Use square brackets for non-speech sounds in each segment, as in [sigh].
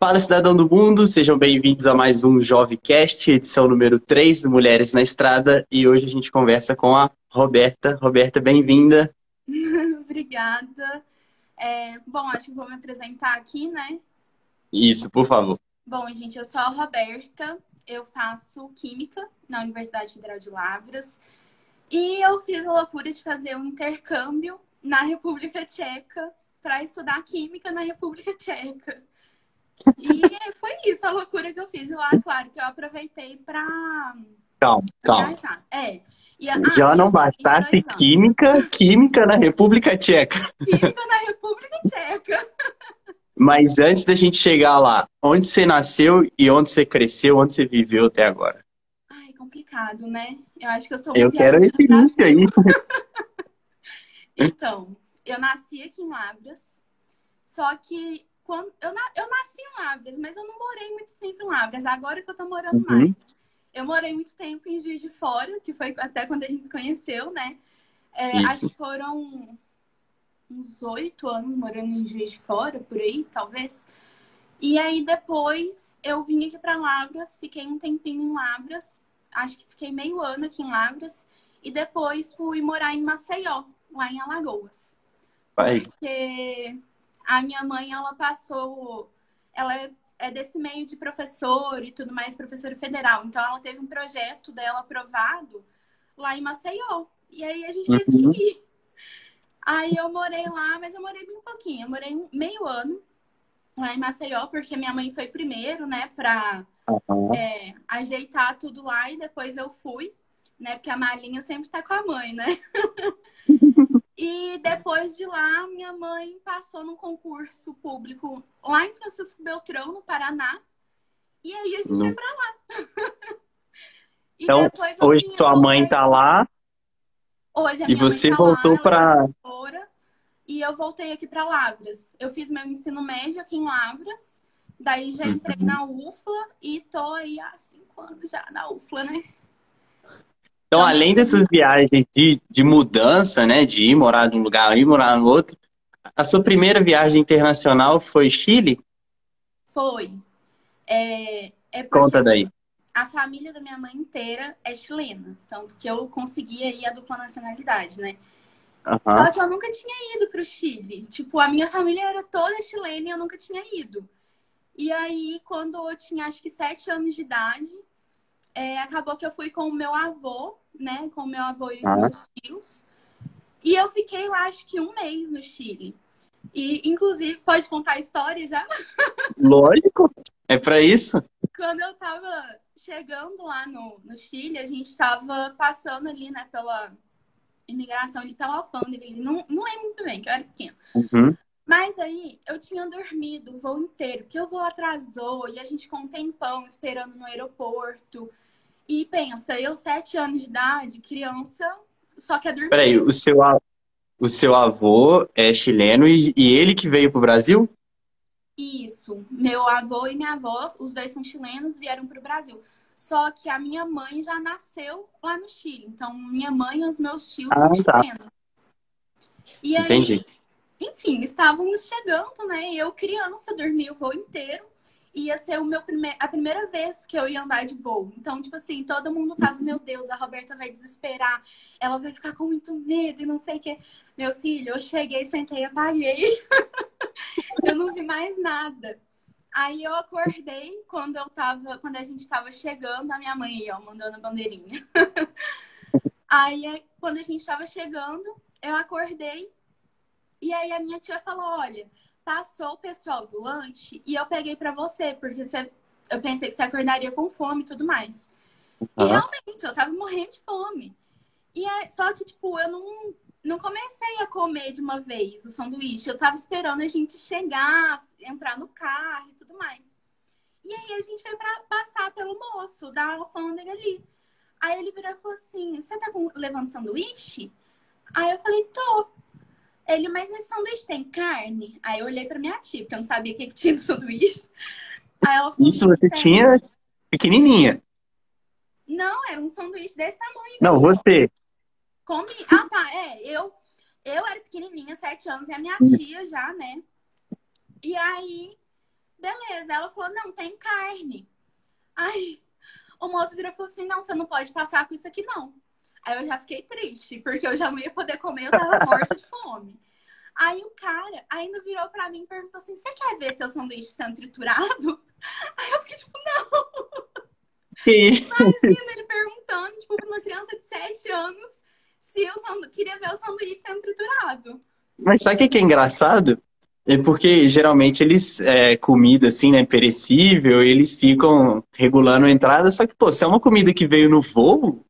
Fala, cidadão do mundo, sejam bem-vindos a mais um Jovecast, edição número 3 do Mulheres na Estrada. E hoje a gente conversa com a Roberta. Roberta, bem-vinda. [laughs] Obrigada. É, bom, acho que vou me apresentar aqui, né? Isso, por favor. Bom, gente, eu sou a Roberta, eu faço Química na Universidade Federal de Lavras. E eu fiz a loucura de fazer um intercâmbio na República Tcheca para estudar Química na República Tcheca. E foi isso a loucura que eu fiz. Lá, claro, que eu aproveitei para. Calma, calma. É. E, ah, Já não bastasse química, química na República Tcheca. Química na República Tcheca. Mas antes da gente chegar lá, onde você nasceu e onde você cresceu, onde você viveu até agora? Ai, complicado, né? Eu acho que eu sou Eu quero esse início aí. [laughs] então, eu nasci aqui em Labras, só que quando eu, na, eu nasci em Lavras, mas eu não morei muito tempo em Lavras. Agora que eu tô morando uhum. mais. Eu morei muito tempo em Juiz de Fora, que foi até quando a gente se conheceu, né? É, acho que foram uns oito anos morando em Juiz de Fora, por aí, talvez. E aí depois eu vim aqui para Lavras, fiquei um tempinho em Lavras, acho que fiquei meio ano aqui em Lavras, e depois fui morar em Maceió, lá em Alagoas. Pai. Porque a minha mãe, ela passou. Ela é, é desse meio de professor e tudo mais, professora federal. Então, ela teve um projeto dela aprovado lá em Maceió. E aí a gente teve uhum. que ir. Aí eu morei lá, mas eu morei bem pouquinho. Eu morei meio ano lá em Maceió, porque minha mãe foi primeiro, né, pra uhum. é, ajeitar tudo lá e depois eu fui, né, porque a malinha sempre tá com a mãe, né? [laughs] E depois de lá, minha mãe passou num concurso público lá em Francisco Beltrão, no Paraná. E aí a gente Não. foi pra lá. [laughs] então, hoje sua mãe tá lá. Hoje a e você tá voltou para e eu voltei aqui para Lavras. Eu fiz meu ensino médio aqui em Lavras. Daí já entrei uhum. na UFLA e tô aí há cinco anos já na UFLA, né? Então, além dessas viagens de, de mudança, né, de ir morar num lugar e morar no outro, a sua primeira viagem internacional foi Chile? Foi. É, é Conta daí. A família da minha mãe inteira é chilena, tanto que eu consegui aí a dupla nacionalidade, né? Uhum. Só que eu nunca tinha ido para o Chile. Tipo, a minha família era toda chilena e eu nunca tinha ido. E aí, quando eu tinha acho que sete anos de idade, é, acabou que eu fui com o meu avô, né? Com o meu avô e os ah. meus tios. E eu fiquei lá, acho que um mês no Chile. E, inclusive, pode contar a história já? [laughs] Lógico, é para isso. Quando eu tava chegando lá no, no Chile, a gente tava passando ali, né, pela imigração ali, pela alfândega. Não, não lembro muito bem, que eu era pequena. Uhum. Mas aí eu tinha dormido o voo inteiro, porque o voo atrasou e a gente com um tempão esperando no aeroporto. E pensa, eu, sete anos de idade, criança, só quer dormir. Peraí, o seu, o seu avô é chileno e, e ele que veio pro Brasil? Isso. Meu avô e minha avó, os dois são chilenos, vieram pro Brasil. Só que a minha mãe já nasceu lá no Chile. Então, minha mãe e os meus tios ah, são tá. chilenos. E aí, Entendi enfim, estávamos chegando, né? Eu, criança, dormi o voo inteiro. Ia ser o meu prime... a primeira vez que eu ia andar de voo. Então, tipo assim, todo mundo tava, meu Deus, a Roberta vai desesperar, ela vai ficar com muito medo e não sei o quê. Meu filho, eu cheguei, sentei, apaguei. [laughs] eu não vi mais nada. Aí eu acordei quando eu tava, quando a gente tava chegando, a minha mãe ó, mandando a bandeirinha. [laughs] Aí, quando a gente tava chegando, eu acordei e aí a minha tia falou: olha, passou o pessoal do lanche e eu peguei para você, porque você, eu pensei que você acordaria com fome e tudo mais. Uhum. E realmente, eu tava morrendo de fome. E é, só que, tipo, eu não, não comecei a comer de uma vez o sanduíche. Eu tava esperando a gente chegar, entrar no carro e tudo mais. E aí a gente foi pra passar pelo moço da alfândega ali. Aí ele virou e falou assim: Você tá levando sanduíche? Aí eu falei: Tô. Ele, mas esse sanduíche tem carne? Aí eu olhei pra minha tia, porque eu não sabia o que, que tinha no [laughs] sanduíche. Aí ela falou, Isso você tinha pequenininha? Não, era um sanduíche desse tamanho. Não, você. Comi. Ah, tá. É, eu, eu era pequenininha, sete anos, e a minha Isso. tia já, né? E aí beleza. Ela falou, não, tem carne. Aí o moço virou e falou assim, não, você não pode passar com isso aqui, não. Aí eu já fiquei triste, porque eu já não ia poder comer, eu tava morta de fome. Aí o cara ainda virou pra mim e perguntou assim: Você quer ver seu sanduíche sendo triturado? [laughs] Aí eu fiquei tipo, não. Imagina ele perguntando, tipo, pra uma criança de 7 anos se eu sandu... queria ver o sanduíche sendo triturado. Mas sabe o que é engraçado? É porque geralmente eles, é, comida assim, né, perecível, eles ficam regulando a entrada, só que, pô, se é uma comida que veio no voo.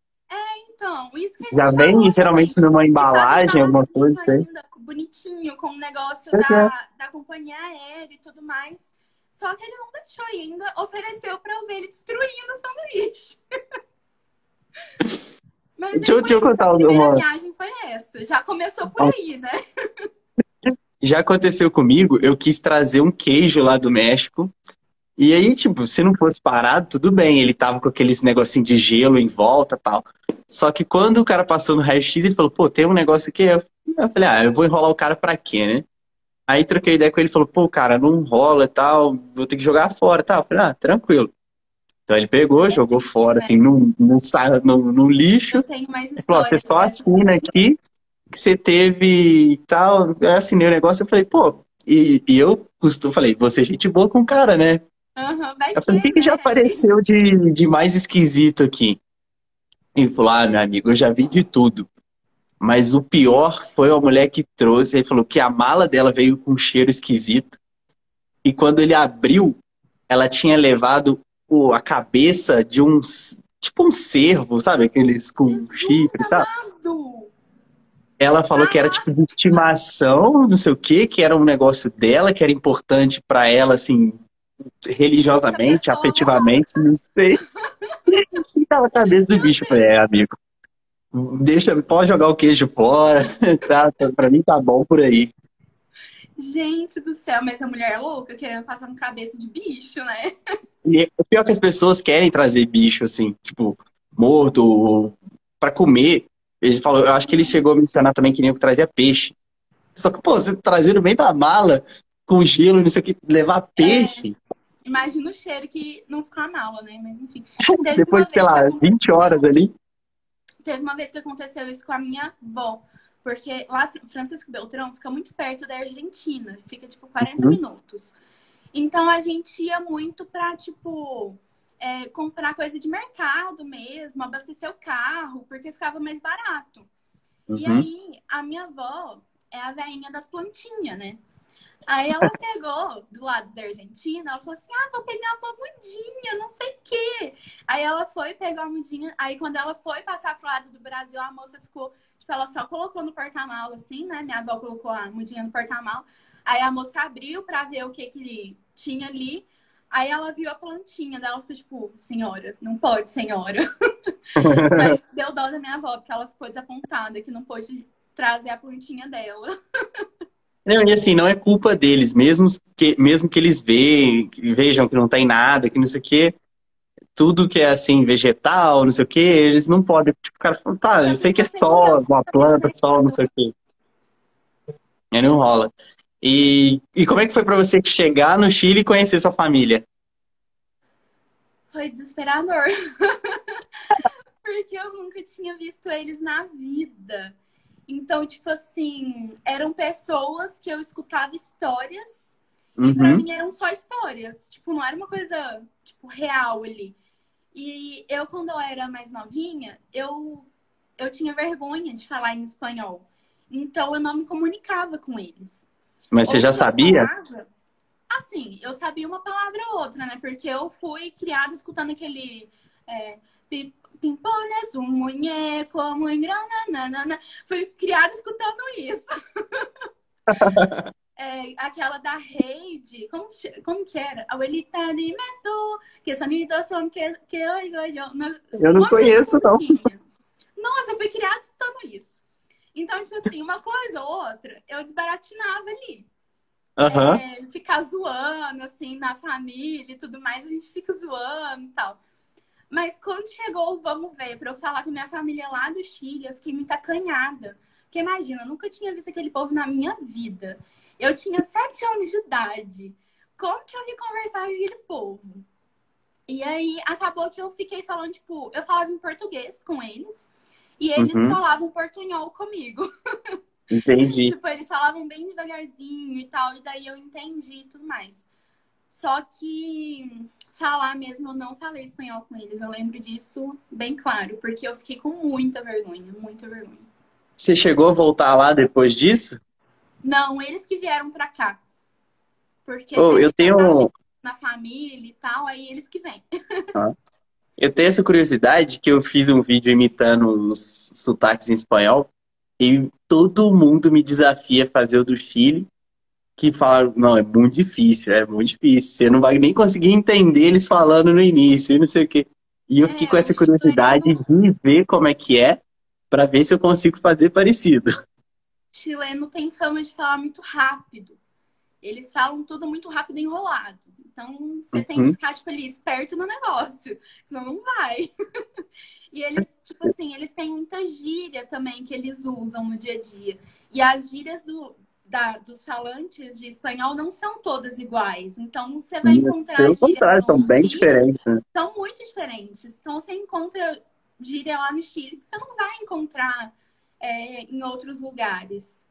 Então, isso que Já vem geralmente também. numa embalagem, alguma coisa. Ainda, bonitinho, com o um negócio da, é. da companhia aérea e tudo mais. Só que ele não deixou ainda, ofereceu pra eu ver ele destruindo o sanduíche. [laughs] Mas deixa, deixa eu contar uma. A viagem foi essa. Já começou por aí, né? Já aconteceu comigo, eu quis trazer um queijo lá do México. E aí, tipo, se não fosse parado, tudo bem. Ele tava com aqueles negocinho de gelo em volta tal. Só que quando o cara passou no raio-x, ele falou, pô, tem um negócio aqui. Eu falei, ah, eu vou enrolar o cara pra quê, né? Aí troquei ideia com ele, falou, pô, cara, não rola e tal, vou ter que jogar fora e tal. Eu falei, ah, tranquilo. Então ele pegou, jogou fora, né? assim, no, no, no, no lixo. Eu tenho mais. Falou, você só assina aqui que você teve e tal. Eu assinei o negócio, eu falei, pô, e, e eu costumo, falei, você é gente boa com o cara, né? Uhum, vai eu falei, o que, que já né? apareceu de, de mais esquisito aqui? Ele falou, ah, meu amigo, eu já vi de tudo. Mas o pior foi a mulher que trouxe, ele falou que a mala dela veio com um cheiro esquisito. E quando ele abriu, ela tinha levado o, a cabeça de um tipo um cervo, sabe? Aqueles com Jesus chifre e tal. Ela falou que era tipo de estimação, não sei o quê, que era um negócio dela, que era importante para ela, assim, religiosamente, afetivamente, não sei. e tava cabeça do bicho. Falei, é, amigo, Deixa, pode jogar o queijo fora, [laughs] tá? Pra mim tá bom por aí. Gente do céu, mas a mulher é louca querendo passar no cabeça de bicho, né? E o pior é que as pessoas querem trazer bicho, assim, tipo, morto, para comer. Ele falou, eu acho que ele chegou a mencionar também que nem eu trazia peixe. Só que, pô, você trazer no meio da mala, com gelo, não sei o que, levar peixe. É. Imagina o cheiro que não ficou a mala, né? Mas enfim. [laughs] Depois, sei lá, 20 horas ali. Teve uma vez que aconteceu isso com a minha avó. Porque lá, Francisco Beltrão fica muito perto da Argentina. Fica, tipo, 40 uhum. minutos. Então, a gente ia muito pra, tipo... É, comprar coisa de mercado mesmo, abastecer o carro, porque ficava mais barato. Uhum. E aí, a minha avó é a veinha das plantinhas, né? Aí ela pegou do lado da Argentina, ela falou assim: ah, vou pegar uma mudinha, não sei o quê. Aí ela foi, pegou a mudinha. Aí quando ela foi passar pro lado do Brasil, a moça ficou, tipo, ela só colocou no porta-mal, assim, né? Minha avó colocou a mudinha no porta-mal. Aí a moça abriu pra ver o que que tinha ali. Aí ela viu a plantinha dela, ficou tipo, senhora, não pode, senhora. [laughs] Mas deu dó da minha avó, porque ela ficou desapontada que não pôde trazer a plantinha dela. [laughs] Não, e assim, não é culpa deles, mesmo que, mesmo que eles vejam, vejam que não tem nada, que não sei o quê, tudo que é assim, vegetal, não sei o quê, eles não podem. Tipo, o cara fala, tá, eu sei que é só uma planta, só não sei o quê. E não rola. E, e como é que foi para você chegar no Chile e conhecer sua família? Foi desesperador. [laughs] Porque eu nunca tinha visto eles na vida. Então, tipo assim, eram pessoas que eu escutava histórias uhum. e pra uhum. mim eram só histórias. Tipo, não era uma coisa, tipo, real ali. E eu, quando eu era mais novinha, eu, eu tinha vergonha de falar em espanhol. Então, eu não me comunicava com eles. Mas você já sabia? Falava, assim, eu sabia uma palavra ou outra, né? Porque eu fui criada escutando aquele... É, Pimpones, um muñeco muy grande, nanana. Fui criada escutando isso. [laughs] é, aquela da Reide, como, como que era? Abuelita de meto, que sonidos são que, que eu não conheço, não. Nossa, eu fui criada escutando isso. Então, tipo assim, uma coisa ou outra, eu desbaratinava ali. Uhum. É, ficar zoando, assim, na família e tudo mais, a gente fica zoando e tal. Mas quando chegou o Vamos Ver, para eu falar com minha família lá do Chile, eu fiquei muito acanhada. Porque imagina, eu nunca tinha visto aquele povo na minha vida. Eu tinha sete anos de idade. como que eu ia conversar com aquele povo? E aí acabou que eu fiquei falando, tipo, eu falava em português com eles e eles uhum. falavam portunhol comigo. Entendi. [laughs] tipo, eles falavam bem devagarzinho e tal, e daí eu entendi e tudo mais. Só que falar mesmo, eu não falei espanhol com eles. Eu lembro disso bem claro, porque eu fiquei com muita vergonha, muita vergonha. Você chegou a voltar lá depois disso? Não, eles que vieram pra cá. Porque oh, eu tenho na família e tal, aí eles que vêm. Ah. Eu tenho essa curiosidade que eu fiz um vídeo imitando os sotaques em espanhol e todo mundo me desafia a fazer o do Chile, que fala, não, é muito difícil, é muito difícil. Você não vai nem conseguir entender eles falando no início e não sei o quê. E eu é, fiquei com essa curiosidade de ver como é que é, para ver se eu consigo fazer parecido. [laughs] Chileno tem fama de falar muito rápido. Eles falam tudo muito rápido e enrolado. Então, você uhum. tem que uhum. ficar, tipo, ali, esperto no negócio. [laughs] Senão não vai. [laughs] e eles, tipo assim, eles têm muita gíria também que eles usam no dia a dia. E as gírias do, da, dos falantes de espanhol não são todas iguais. Então, você vai encontrar Pelo contrário, são bem Chile, diferentes. Né? São muito diferentes. Então, você encontra gíria lá no Chile que você não vai encontrar é, em outros lugares.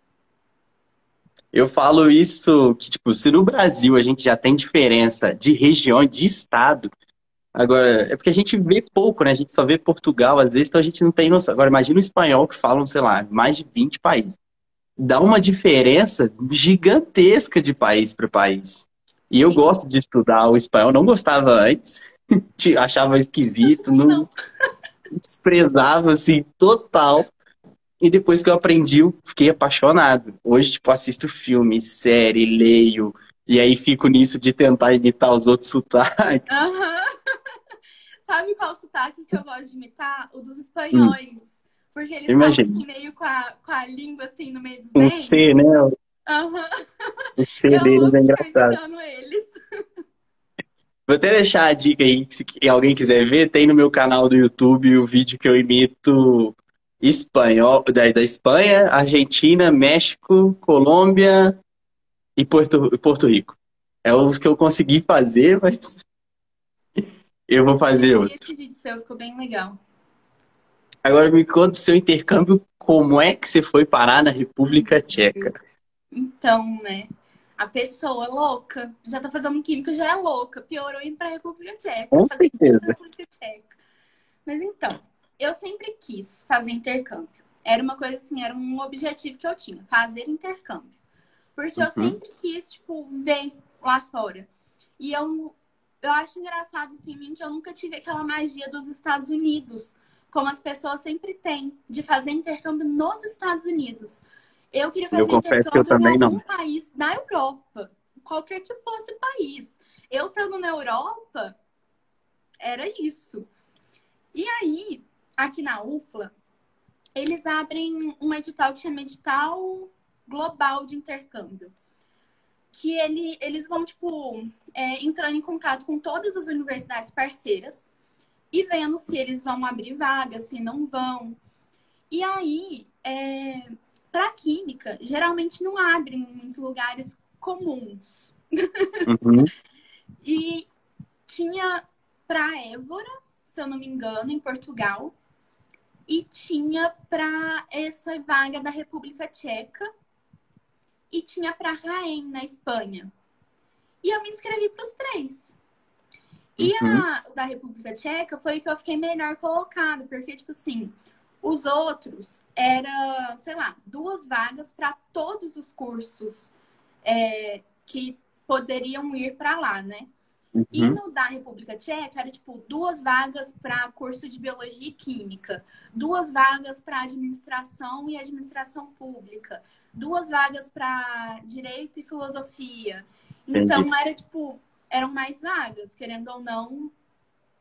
Eu falo isso que, tipo, se no Brasil a gente já tem diferença de região, de estado, agora, é porque a gente vê pouco, né? A gente só vê Portugal às vezes, então a gente não tem noção. Agora, imagina o espanhol que falam, sei lá, mais de 20 países. Dá uma diferença gigantesca de país para país. E eu gosto de estudar o espanhol, não gostava antes, [laughs] achava esquisito, não [laughs] desprezava assim total. E depois que eu aprendi, eu fiquei apaixonado. Hoje, tipo, assisto filme, série, leio. E aí fico nisso de tentar imitar os outros sotaques. Uhum. [laughs] Sabe qual sotaque que eu gosto de imitar? O dos espanhóis. Hum. Porque eles Imagina. assim, meio com a, com a língua assim no meio dos um dentes. C, né? Uhum. O C eu deles é engraçado. Eles. Vou até deixar a dica aí, se alguém quiser ver, tem no meu canal do YouTube o vídeo que eu imito espanhol, da, da Espanha, Argentina, México, Colômbia e Porto, Porto Rico. É os que eu consegui fazer, [laughs] mas eu vou fazer outro. Esse vídeo seu ficou bem legal. Agora me conta o seu intercâmbio, como é que você foi parar na República Tcheca? Então, né? A pessoa louca já tá fazendo química, já é louca. Piorou indo pra República Tcheca. Com certeza. República Tcheca. Mas então, eu sempre quis fazer intercâmbio. Era uma coisa assim, era um objetivo que eu tinha, fazer intercâmbio. Porque uhum. eu sempre quis, tipo, ver lá fora. E eu, eu acho engraçado, assim, em mim, que eu nunca tive aquela magia dos Estados Unidos, como as pessoas sempre têm, de fazer intercâmbio nos Estados Unidos. Eu queria fazer eu intercâmbio em algum não. país na Europa, qualquer que fosse o país. Eu estando na Europa, era isso. E aí, aqui na UFLA, eles abrem um edital que chama Edital Global de Intercâmbio. Que ele, eles vão, tipo, é, entrando em contato com todas as universidades parceiras e vendo se eles vão abrir vagas, se não vão. E aí, é, para química, geralmente não abrem em muitos lugares comuns. Uhum. [laughs] e tinha para Évora, se eu não me engano, em Portugal, e tinha para essa vaga da República Tcheca e tinha para Raen, na Espanha. E eu me inscrevi para os três. E uhum. a da República Tcheca foi que eu fiquei melhor colocado, porque, tipo assim, os outros era, sei lá, duas vagas para todos os cursos é, que poderiam ir para lá, né? Uhum. E no da República Tcheca era tipo duas vagas para curso de biologia e química, duas vagas para administração e administração pública, duas vagas para direito e filosofia. Então Entendi. era tipo, eram mais vagas, querendo ou não,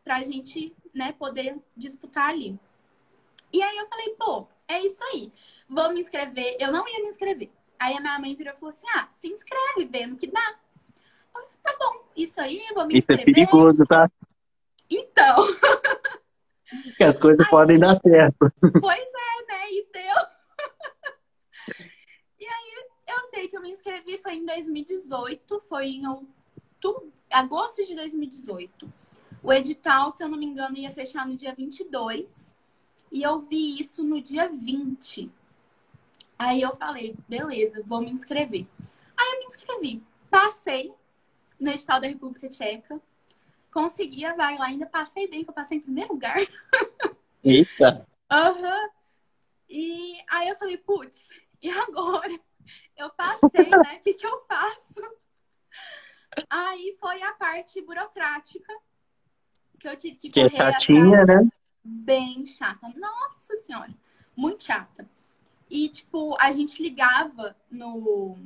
para a gente né, poder disputar ali. E aí eu falei, pô, é isso aí. Vou me inscrever. Eu não ia me inscrever. Aí a minha mãe virou e falou assim: ah, se inscreve, vendo que dá. Eu falei, tá bom, isso aí, vou me Isso é perigoso, tá? Então. [laughs] que as coisas aí, podem dar certo. Pois é, né? E deu. [laughs] e aí eu sei que eu me inscrevi, foi em 2018, foi em agosto de 2018. O edital, se eu não me engano, ia fechar no dia 22. E eu vi isso no dia 20. Aí eu falei, beleza, vou me inscrever. Aí eu me inscrevi. Passei no edital da República Tcheca. Consegui a vaga lá, ainda passei bem, que eu passei em primeiro lugar. [laughs] Eita! Aham. Uhum. E aí eu falei, putz, e agora? Eu passei, né? O que, que eu faço? Aí foi a parte burocrática que eu tive que, que é correr. Chatinha, atrás. né? Bem chata. Nossa Senhora, muito chata. E, tipo, a gente ligava no.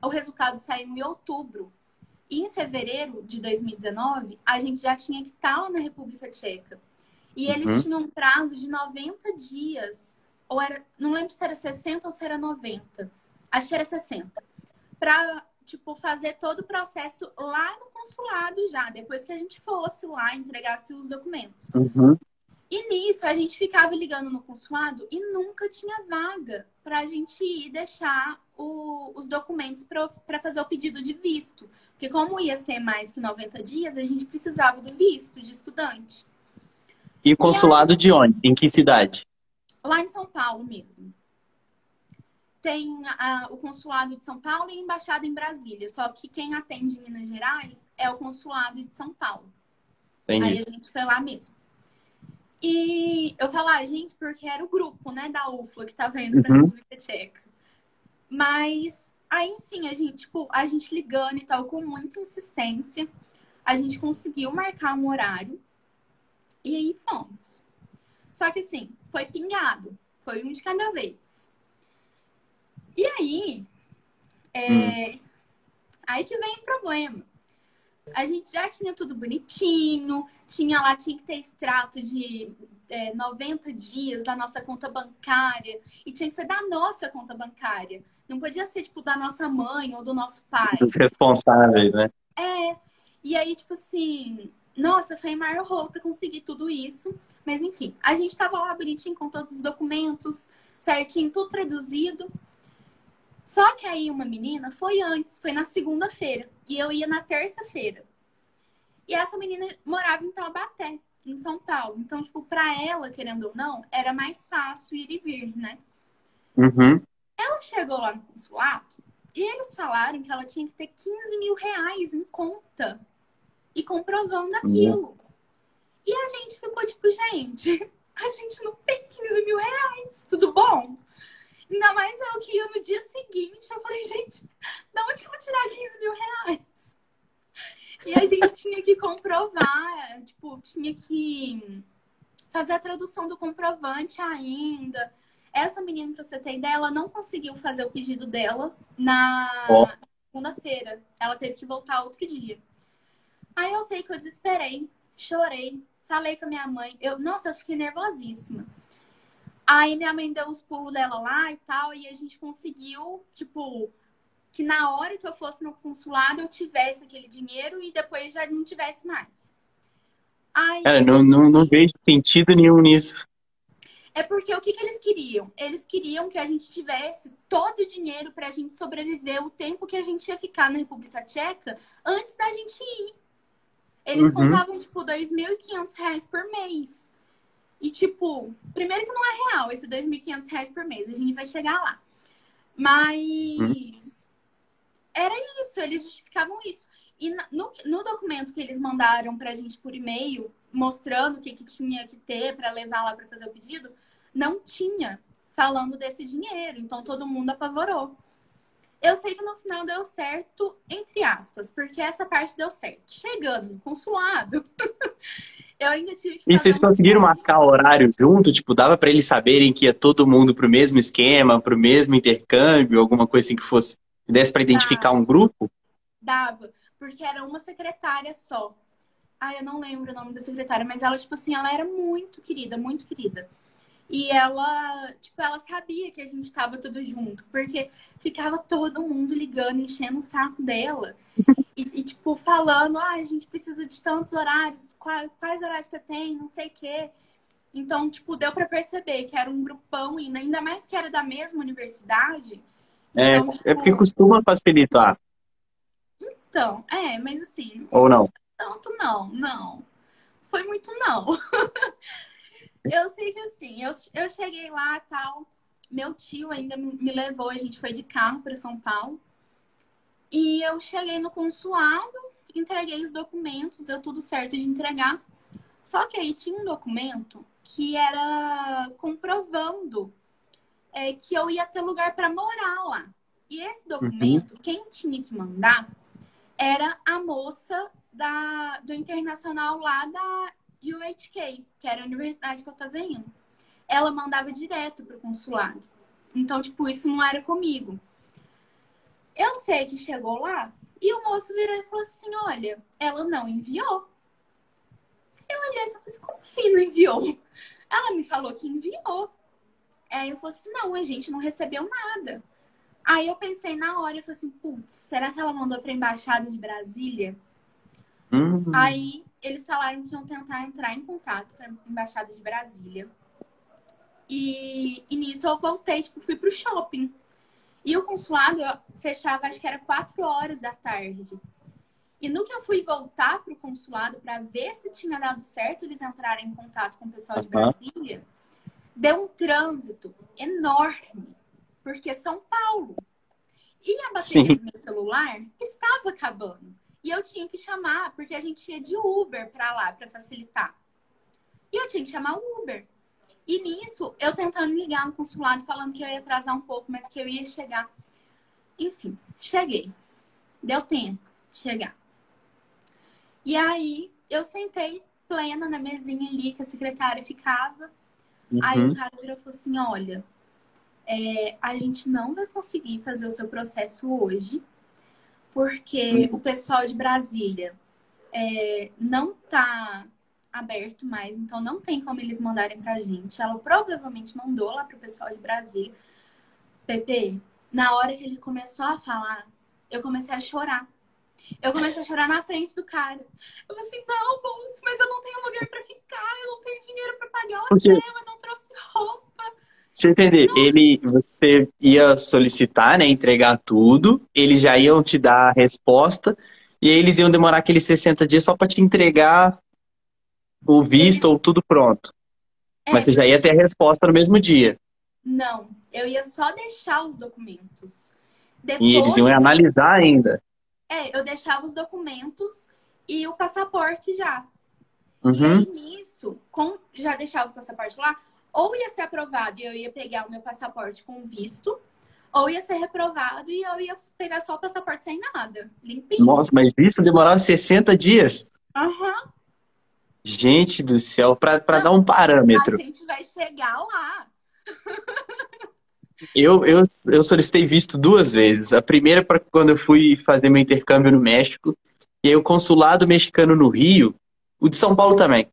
O resultado saiu em outubro. E em fevereiro de 2019, a gente já tinha que estar na República Tcheca. E eles uhum. tinham um prazo de 90 dias. Ou era. Não lembro se era 60 ou se era 90. Acho que era 60. Pra, tipo, fazer todo o processo lá no consulado já, depois que a gente fosse lá, entregasse os documentos. Uhum. E nisso a gente ficava ligando no consulado e nunca tinha vaga para a gente ir deixar o, os documentos para fazer o pedido de visto. Porque como ia ser mais que 90 dias, a gente precisava do visto de estudante. E consulado e aí, de onde? Em que cidade? Lá em São Paulo mesmo. Tem a, o consulado de São Paulo e a embaixada em Brasília. Só que quem atende em Minas Gerais é o consulado de São Paulo. Entendi. Aí a gente foi lá mesmo. E eu falar, ah, gente, porque era o grupo, né, da UFLA que tava indo pra uhum. República Tcheca. Mas, aí, enfim, a gente, tipo, a gente ligando e tal, com muita insistência, a gente conseguiu marcar um horário e aí fomos. Só que, assim, foi pingado. Foi um de cada vez. E aí, é... Hum. aí que vem o problema a gente já tinha tudo bonitinho, tinha lá, tinha que ter extrato de é, 90 dias da nossa conta bancária, e tinha que ser da nossa conta bancária. Não podia ser, tipo, da nossa mãe ou do nosso pai. Os responsáveis, né? É. E aí, tipo assim, nossa, foi maior rolo pra conseguir tudo isso. Mas enfim, a gente tava lá bonitinho com todos os documentos, certinho, tudo traduzido. Só que aí uma menina foi antes, foi na segunda-feira. E eu ia na terça-feira. E essa menina morava em Taubaté, em São Paulo. Então, tipo, pra ela, querendo ou não, era mais fácil ir e vir, né? Uhum. Ela chegou lá no consulado e eles falaram que ela tinha que ter 15 mil reais em conta e comprovando aquilo. Uhum. E a gente ficou tipo, gente, [laughs] a gente não tem 15 mil reais, tudo bom? Ainda mais eu que ia no dia seguinte. Eu falei, gente, de onde que eu vou tirar 15 mil reais? E a gente [laughs] tinha que comprovar, tipo, tinha que fazer a tradução do comprovante ainda. Essa menina, pra você ter ideia, ela não conseguiu fazer o pedido dela na oh. segunda-feira. Ela teve que voltar outro dia. Aí eu sei que eu desesperei, chorei, falei com a minha mãe. Eu, nossa, eu fiquei nervosíssima. Aí minha mãe deu os pulos dela lá e tal, e a gente conseguiu, tipo, que na hora que eu fosse no consulado eu tivesse aquele dinheiro e depois já não tivesse mais. Aí, Cara, não, não, não vejo sentido nenhum nisso. É porque o que, que eles queriam? Eles queriam que a gente tivesse todo o dinheiro para a gente sobreviver o tempo que a gente ia ficar na República Tcheca antes da gente ir. Eles uhum. contavam, tipo, R$ 2.500 por mês. E, tipo, primeiro que não é real esse R$ 2.500 por mês, a gente vai chegar lá. Mas era isso, eles justificavam isso. E no, no documento que eles mandaram pra gente por e-mail, mostrando o que, que tinha que ter para levar lá para fazer o pedido, não tinha falando desse dinheiro. Então todo mundo apavorou. Eu sei que no final deu certo, entre aspas, porque essa parte deu certo. Chegando no consulado, [laughs] Eu ainda tive que. E vocês conseguiram marcar o horário junto? Tipo, dava para eles saberem que ia todo mundo pro mesmo esquema, pro mesmo intercâmbio, alguma coisa assim que fosse. Desse para identificar dava. um grupo? Dava, porque era uma secretária só. Ah, eu não lembro o nome da secretária, mas ela, tipo assim, ela era muito querida, muito querida. E ela, tipo, ela sabia que a gente tava tudo junto, porque ficava todo mundo ligando, enchendo o saco dela. E, e tipo, falando, ah, a gente precisa de tantos horários, quais, quais horários você tem, não sei o quê. Então, tipo, deu para perceber que era um grupão, e ainda mais que era da mesma universidade. É, então, é tipo... é porque costuma facilitar. Então, é, mas assim. Ou não? Tanto não, não. Foi muito não. [laughs] eu sei que assim, eu, eu cheguei lá tal. Meu tio ainda me levou, a gente foi de carro para São Paulo. E eu cheguei no consulado, entreguei os documentos, deu tudo certo de entregar. Só que aí tinha um documento que era comprovando é, que eu ia ter lugar para morar lá. E esse uhum. documento, uhum. quem tinha que mandar era a moça da, do internacional lá da UHK, que era a universidade que eu estava indo. Ela mandava direto para o consulado. Então, tipo, isso não era comigo. Eu sei que chegou lá e o moço virou e falou assim: Olha, ela não enviou. Eu olhei e falei assim: Como assim não enviou? Ela me falou que enviou. Aí eu falei assim: Não, a gente não recebeu nada. Aí eu pensei na hora, eu falei assim, putz, será que ela mandou para a embaixada de Brasília? Uhum. Aí eles falaram que iam tentar entrar em contato com a embaixada de Brasília. E, e nisso eu voltei, tipo, fui pro shopping. E o consulado fechava, acho que era quatro horas da tarde. E no que eu fui voltar pro consulado para ver se tinha dado certo eles entrarem em contato com o pessoal de Brasília, deu um trânsito enorme porque São Paulo. E a bateria Sim. do meu celular estava acabando. E eu tinha que chamar, porque a gente ia de Uber para lá, para facilitar. E eu tinha que chamar o Uber. E nisso, eu tentando ligar no consulado, falando que eu ia atrasar um pouco, mas que eu ia chegar. Enfim, cheguei. Deu tempo de chegar. E aí, eu sentei plena na mesinha ali que a secretária ficava. Uhum. Aí o cara virou e falou assim: Olha, é, a gente não vai conseguir fazer o seu processo hoje, porque uhum. o pessoal de Brasília é, não está aberto mais, então não tem como eles mandarem para a gente. Ela provavelmente mandou lá para o pessoal de Brasília. Pepe, na hora que ele começou a falar, eu comecei a chorar. Eu comecei a chorar na frente do cara. Eu falei assim, não, moço, mas eu não tenho lugar para ficar, eu não tenho dinheiro para pagar o hotel, eu não trouxe roupa. Deixa eu entender. Ele, você ia solicitar, né? Entregar tudo, eles já iam te dar a resposta, e aí eles iam demorar aqueles 60 dias só para te entregar o visto ou tudo pronto. É. Mas você já ia ter a resposta no mesmo dia. Não, eu ia só deixar os documentos. Depois, e eles iam analisar ainda. É, eu deixava os documentos e o passaporte já. Uhum. E aí, nisso, com, já deixava o passaporte lá, ou ia ser aprovado e eu ia pegar o meu passaporte com visto, ou ia ser reprovado e eu ia pegar só o passaporte sem nada, limpinho. Nossa, mas isso demorava 60 dias? Aham. Uhum. Gente do céu, para dar um parâmetro. A gente vai chegar lá. eu, eu, eu solicitei visto duas vezes. A primeira para quando eu fui fazer meu intercâmbio no México. E aí o consulado mexicano no Rio, o de São Paulo também.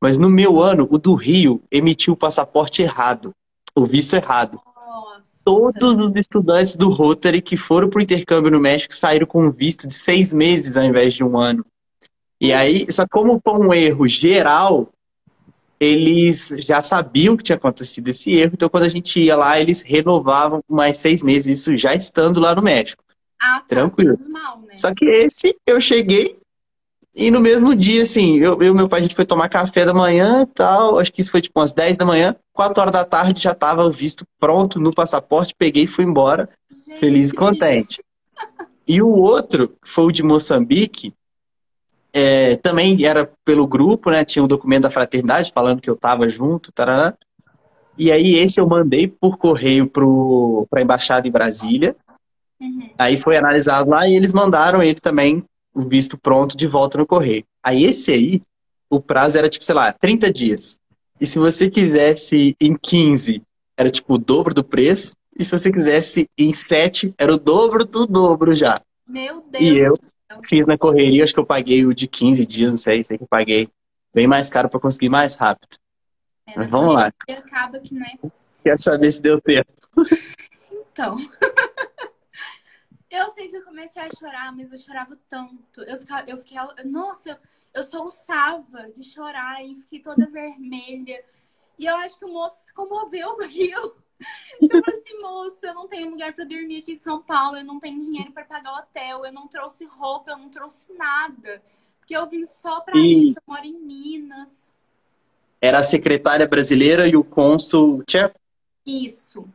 Mas no meu ano, o do Rio emitiu o passaporte errado, o visto errado. Nossa. Todos os estudantes do Rotary que foram para o intercâmbio no México saíram com um visto de seis meses ao invés de um ano. E aí, só como foi um erro geral, eles já sabiam que tinha acontecido esse erro, então quando a gente ia lá, eles renovavam mais seis meses, isso já estando lá no México. Ah, tá. Tranquilo. Mal, né? Só que esse, eu cheguei, e no mesmo dia, assim, eu e meu pai, a gente foi tomar café da manhã e tal. Acho que isso foi tipo umas 10 da manhã. 4 horas da tarde já tava o visto pronto no passaporte. Peguei e fui embora. Gente, feliz e contente. E o outro, que foi o de Moçambique, é, também era pelo grupo, né? Tinha um documento da fraternidade falando que eu tava junto, tarará. E aí esse eu mandei por correio para a embaixada em Brasília. Uhum. Aí foi analisado lá e eles mandaram ele também o visto pronto de volta no correio. Aí esse aí, o prazo era tipo, sei lá, 30 dias. E se você quisesse em 15, era tipo o dobro do preço. E se você quisesse em 7, era o dobro do dobro já. Meu Deus. E eu fiz na correria, acho que eu paguei o de 15 dias, não sei, sei que eu paguei bem mais caro para conseguir mais rápido. É, Mas vamos lá. Acaba que, né? Quero saber se deu tempo. Então. [laughs] Eu sei que eu comecei a chorar, mas eu chorava tanto. Eu ficava, eu fiquei, nossa, eu, eu soluçava de chorar e fiquei toda vermelha. E eu acho que o moço se comoveu com aquilo. Eu falei assim, moço, eu não tenho lugar para dormir aqui em São Paulo, eu não tenho dinheiro para pagar o hotel, eu não trouxe roupa, eu não trouxe nada. Porque eu vim só para isso, eu moro em Minas. Era a secretária brasileira e o cônsul tcheco? Isso.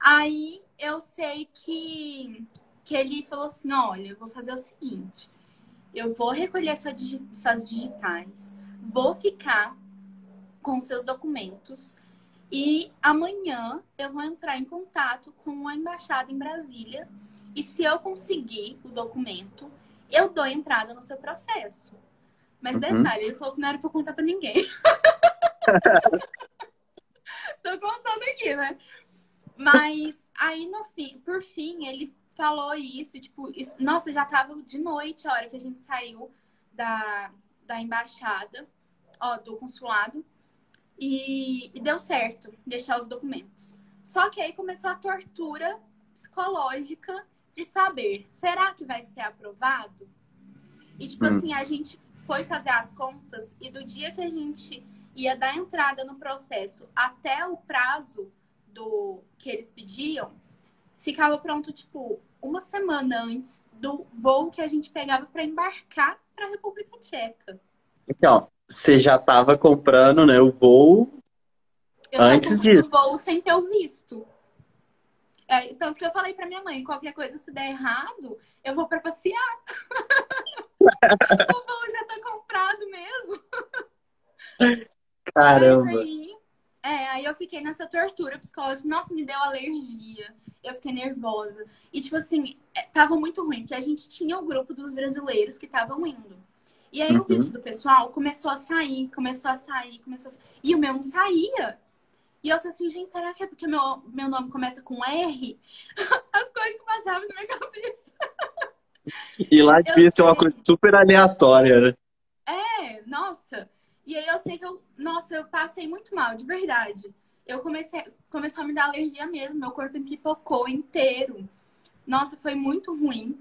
Aí eu sei que, que ele falou assim: olha, eu vou fazer o seguinte: eu vou recolher sua suas digitais, vou ficar com seus documentos e amanhã eu vou entrar em contato com a embaixada em Brasília e se eu conseguir o documento, eu dou entrada no seu processo. Mas Uhum. detalhe, ele falou que não era pra contar pra ninguém. [laughs] Tô contando aqui, né? Mas aí no fim, por fim, ele falou isso, tipo, isso- nossa, já tava de noite a hora que a gente saiu da, da embaixada, ó, do consulado, e, e deu certo deixar os documentos. Só que aí começou a tortura psicológica de saber, será que vai ser aprovado? E tipo Hum. assim, a gente foi fazer as contas e do dia que a gente ia dar entrada no processo até o prazo do que eles pediam, ficava pronto tipo uma semana antes do voo que a gente pegava para embarcar para a República Tcheca. Então, você já estava comprando, né, o voo Eu Antes disso. voo sem ter o visto. É, tanto que eu falei pra minha mãe, qualquer coisa se der errado, eu vou pra passear. [laughs] o voo já tá comprado mesmo. Caramba. Aí, é, aí eu fiquei nessa tortura psicológica. Nossa, me deu alergia. Eu fiquei nervosa. E, tipo assim, é, tava muito ruim, porque a gente tinha o grupo dos brasileiros que estavam indo. E aí o Uhum. visto do pessoal começou a sair, começou a sair, começou a sair. E o meu não saía. E eu tô assim, gente, será que é porque meu, meu nome começa com R? [laughs] As coisas que passavam na minha cabeça. [laughs] E lá devia ser uma coisa super aleatória, né? É, nossa. E aí eu sei que eu, nossa, eu passei muito mal, de verdade. Eu comecei, começou a me dar alergia mesmo, meu corpo empipocou inteiro. Nossa, foi muito ruim.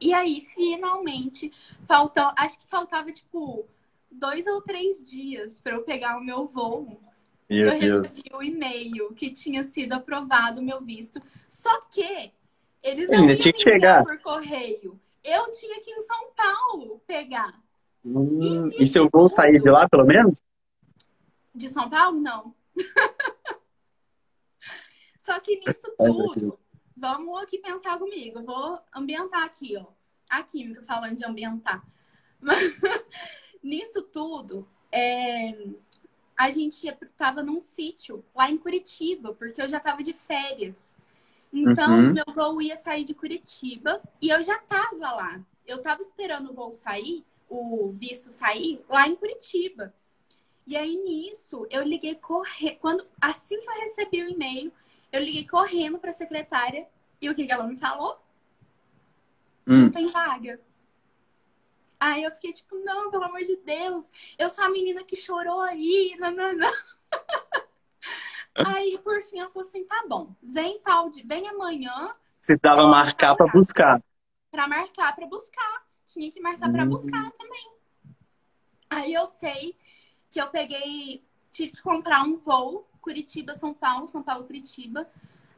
E aí, finalmente, faltou, acho que faltava tipo dois ou três dias para eu pegar o meu voo. Meu eu Deus. recebi o e-mail que tinha sido aprovado o meu visto. Só que eles não Ainda iam tinha que chegar. por correio. Eu tinha que ir em São Paulo pegar. Hum, e seu voo sair de lá, pelo menos? De São Paulo, não. [laughs] Só que nisso tudo, vamos aqui pensar comigo. Eu vou ambientar aqui, ó. A química falando de ambientar. Mas, [laughs] nisso tudo, é, a gente ia- tava num sítio lá em Curitiba, porque eu já tava de férias. Então, Uhum. meu voo ia sair de Curitiba e eu já tava lá. Eu tava esperando o voo sair, o visto sair, lá em Curitiba. E aí, nisso, eu liguei correndo. Quando, assim que eu recebi o e-mail, eu liguei correndo pra secretária. E o que, que ela me falou? Hum. Não tem vaga. Aí eu fiquei tipo, não, pelo amor de Deus, eu sou a menina que chorou aí, nananã. [laughs] Aí, por fim, ela falou assim: tá bom, vem tal, de, vem amanhã Precisava marcar para buscar. pra marcar pra buscar. Tinha que marcar pra Hum. buscar também. Aí eu sei que eu peguei, tive que comprar um voo, Curitiba, São Paulo, São Paulo, Curitiba.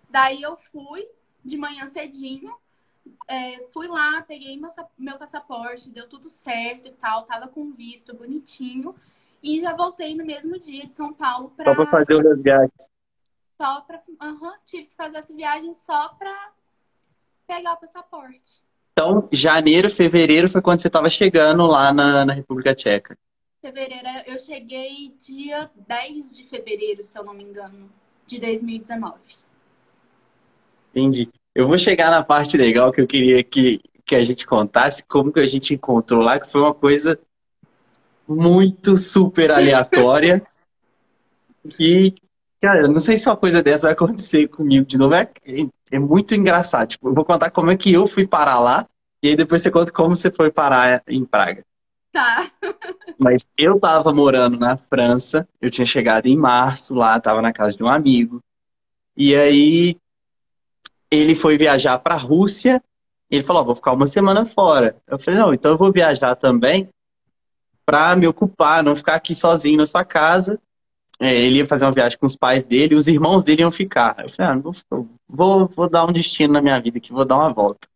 Daí eu fui de manhã cedinho, é, fui lá, peguei meu, meu passaporte, deu tudo certo e tal, tava com visto bonitinho. E já voltei no mesmo dia de São Paulo Só para pra. fazer o resgate. Só pra. Aham, tive que fazer essa viagem só pra pegar o passaporte. Então, janeiro, fevereiro foi quando você estava chegando lá na, na República Tcheca. Fevereiro, eu cheguei dia 10 de fevereiro, se eu não me engano, de 2019. Entendi. Eu vou chegar na parte legal que eu queria que, que a gente contasse como que a gente encontrou lá, que foi uma coisa muito super aleatória. [laughs] E, cara, eu não sei se uma coisa dessa vai acontecer comigo de novo. É, é muito engraçado. Tipo, eu vou contar como é que eu fui parar lá, e aí depois você conta como você foi parar em Praga. Tá. Mas eu tava morando na França, eu tinha chegado em março lá, tava na casa de um amigo. E aí ele foi viajar pra Rússia, e ele falou, ó, vou ficar uma semana fora. Eu falei, não, então eu vou viajar também pra me ocupar, não ficar aqui sozinho na sua casa. é, ele ia fazer uma viagem com os pais dele, os irmãos dele iam ficar. Eu falei, ah, vou, vou, vou dar um destino na minha vida aqui, vou dar uma volta.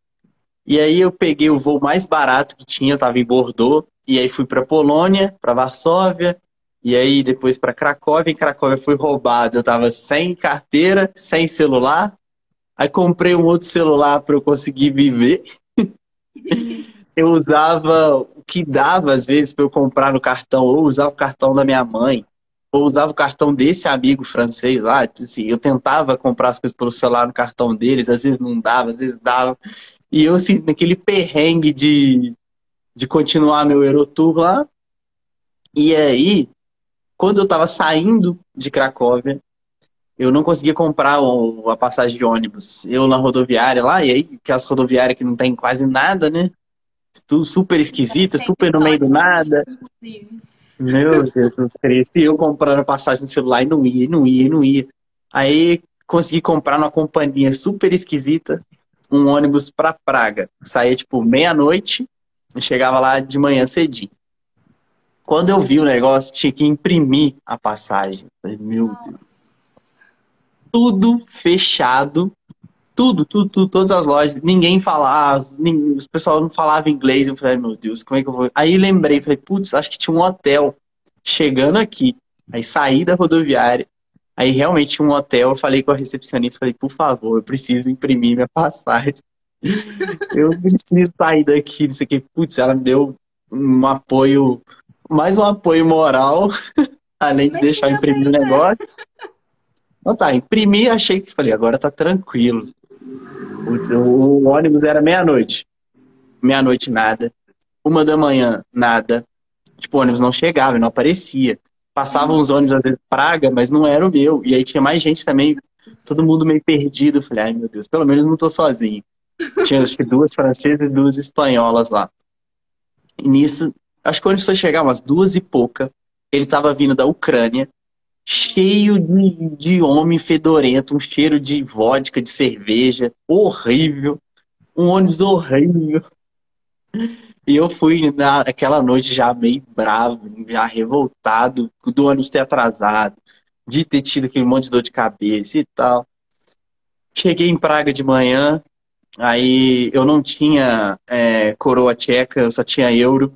E aí eu peguei o voo mais barato que tinha, eu estava em Bordeaux, e aí fui para Polônia, para Varsóvia, e aí depois para Cracóvia. Em Cracóvia fui roubado, eu estava sem carteira, sem celular. Aí comprei um outro celular para eu conseguir viver. [laughs] eu usava o que dava às vezes para eu comprar no cartão, ou usava o cartão da minha mãe, ou usava o cartão desse amigo francês lá. Assim, eu tentava comprar as coisas pelo celular no cartão deles, às vezes não dava, às vezes dava. E eu, assim, naquele perrengue de, de continuar meu Eurotour lá. E aí, quando eu tava saindo de Cracóvia, eu não conseguia comprar a passagem de ônibus. Eu na rodoviária lá, e aí, que as rodoviárias que não tem quase nada, né? Tudo super esquisito, super no meio do nada. Meu Deus do céu. E eu comprando passagem no celular e não ia, não ia, não ia. Aí consegui comprar numa companhia super esquisita um ônibus para Praga. Saía tipo meia-noite e chegava lá de manhã cedinho. Quando eu vi o negócio, tinha que imprimir a passagem. Falei, meu Nossa. Deus. Tudo fechado tudo, tudo, tudo, todas as lojas, ninguém falava, ninguém, os pessoal não falava inglês. Eu falei, meu Deus, como é que eu vou? Aí lembrei, falei, putz, acho que tinha um hotel chegando aqui. Aí saí da rodoviária, aí realmente tinha um hotel. Eu falei com a recepcionista, falei, por favor, eu preciso imprimir minha passagem. Eu preciso sair daqui, não sei o que. Putz, ela me deu um apoio, mais um apoio moral, [laughs] além de deixar eu imprimir o negócio. Então tá, imprimi, achei que falei, agora tá tranquilo. Putz, o ônibus era meia-noite. Meia-noite, nada. Uma da manhã, nada. Tipo, o ônibus não chegava, não aparecia. Passavam os ônibus, às vezes, Praga, mas não era o meu. E aí tinha mais gente também, todo mundo meio perdido. Falei, ai meu Deus, pelo menos não tô sozinho. Tinha acho que duas francesas e duas espanholas lá. E nisso, acho que o ônibus foi chegar umas duas e pouca. Ele tava vindo da Ucrânia cheio de, de homem fedorento, um cheiro de vodka, de cerveja, horrível, um ônibus horrível. E eu fui naquela noite já meio bravo, já revoltado do ônibus ter atrasado, de ter tido aquele monte de dor de cabeça e tal. Cheguei em Praga de manhã, aí eu não tinha é, coroa tcheca, eu só tinha euro.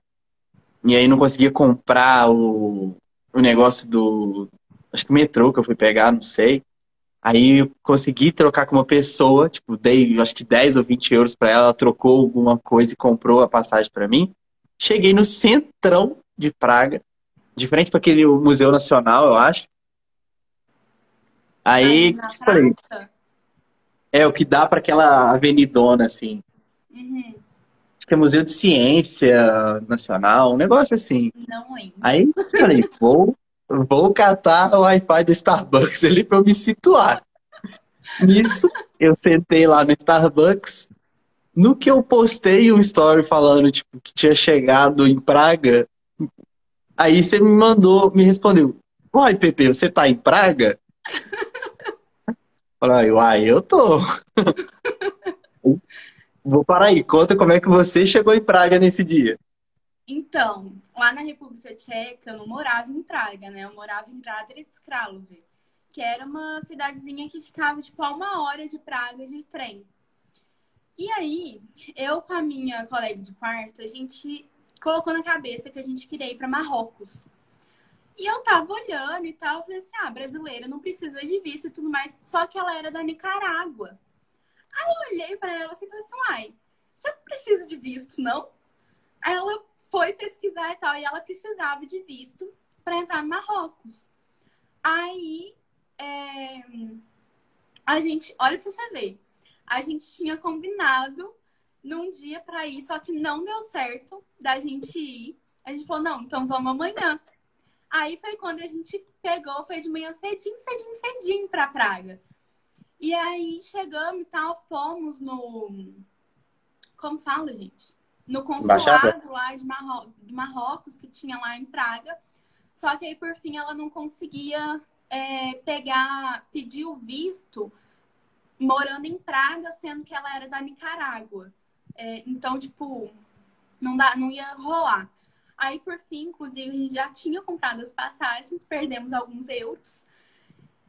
E aí não conseguia comprar o, o negócio do, acho que metrô que eu fui pegar, não sei. Aí eu consegui trocar com uma pessoa, tipo, dei acho que 10 ou 20 euros para ela, ela trocou alguma coisa e comprou a passagem para mim. Cheguei no centrão de Praga, de frente para aquele Museu Nacional, eu acho. Aí, ah, falei, é o que dá para aquela avenidona, assim. Uhum. Acho que é Museu de Ciência Nacional, um negócio assim. Não lembro. Aí, falei, vou Vou catar o Wi-Fi do Starbucks ali para eu me situar. Nisso, eu sentei lá no Starbucks. No que eu postei um story falando tipo, que tinha chegado em Praga, aí você me mandou, me respondeu: Uai, Pepe, você tá em Praga? Falei, uai, eu tô. [laughs] Vou parar aí, conta como é que você chegou em Praga nesse dia. Então, lá na República Tcheca, eu não morava em Praga, né? Eu morava em Gradec Kralove, que era uma cidadezinha que ficava, tipo, a uma hora de Praga de trem. E aí, eu com a minha colega de quarto, a gente colocou na cabeça que a gente queria ir para Marrocos. E eu tava olhando e tal, eu falei assim, ah, brasileira não precisa de visto e tudo mais. Só que ela era da Nicarágua. Aí eu olhei para ela assim e falei assim, uai, você não precisa de visto, não? Aí ela foi pesquisar e tal, e ela precisava de visto para entrar no Marrocos. Aí é, a gente, olha para você ver, a gente tinha combinado num dia para ir, só que não deu certo da gente ir. A gente falou, não, então vamos amanhã. Aí foi quando a gente pegou, foi de manhã cedinho, cedinho, cedinho pra Praga. E aí chegamos e tal, fomos no. Como fala, gente? no consulado lá de, Marro... de Marrocos, que tinha lá em Praga. Só que aí, por fim, ela não conseguia é, pegar, pedir o visto morando em Praga, sendo que ela era da Nicarágua. É, então, tipo, não, dá, não ia rolar. Aí, por fim, inclusive, a gente já tinha comprado as passagens, perdemos alguns euros.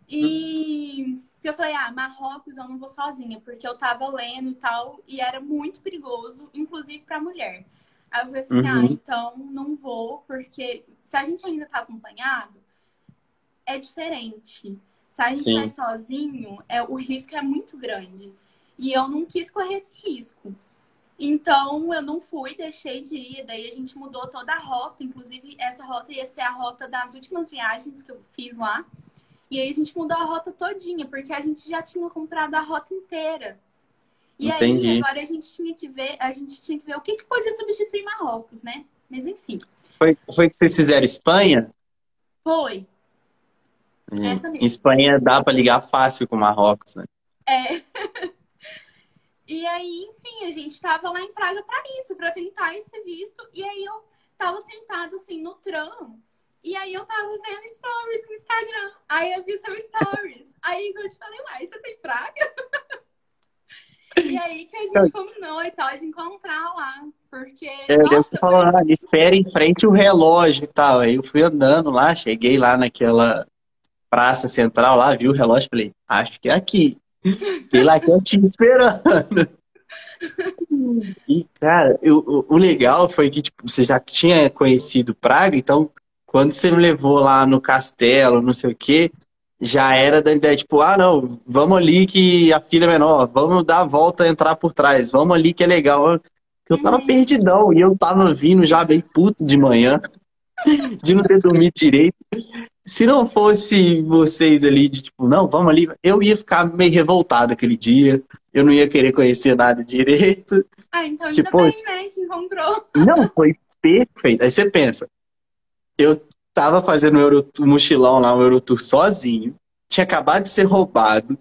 E eu falei, ah, Marrocos eu não vou sozinha, porque eu tava lendo e tal, e era muito perigoso, inclusive pra mulher. Aí eu falei assim, ah, uhum. ah, então não vou, porque se a gente ainda tá acompanhado, é diferente. Se a gente Sim. vai sozinho, é, o risco é muito grande. E eu não quis correr esse risco. Então eu não fui, deixei de ir. Daí a gente mudou toda a rota. Inclusive, essa rota ia ser a rota das últimas viagens que eu fiz lá. E aí a gente mudou a rota todinha, porque a gente já tinha comprado a rota inteira. E Entendi. aí agora a gente tinha que ver, a gente tinha que ver o que, que podia substituir Marrocos, né? Mas enfim. Foi, foi que vocês fizeram Espanha? Foi. Hum. Essa mesmo. Espanha dá para ligar fácil com Marrocos, né? É. e aí, enfim, a gente tava lá em Praga para isso, para tentar esse visto. E aí eu tava sentada assim no tram. E aí eu tava vendo stories no Instagram. Aí eu vi seu stories. [laughs] aí eu te falei, uai, você tem Praga? [laughs] E aí que a gente combinou e tal, de encontrar lá. Porque. É, nossa, falou, ah, espera em frente o relógio e tal. Aí eu fui andando lá, cheguei lá naquela praça central lá, vi o relógio falei, acho que é aqui. Fiquei lá quietinho esperando. E, cara, eu, o legal foi que tipo, você já tinha conhecido Praga, então quando você me levou lá no castelo, não sei o quê, já era da ideia, tipo, ah, não, vamos ali que a filha é menor, vamos dar a volta e entrar por trás, vamos ali que é legal. Eu tava uhum. perdidão e eu tava vindo já bem puto de manhã, [laughs] de não ter dormido direito. Se não fosse vocês ali, de tipo, não, vamos ali, eu ia ficar meio revoltado aquele dia, eu não ia querer conhecer nada direito. Ah, então tipo, ainda bem, né, que encontrou. Não, foi perfeito. Aí você pensa, eu tava fazendo Euro, mochilão lá, um Eurotour sozinho, tinha acabado de ser roubado,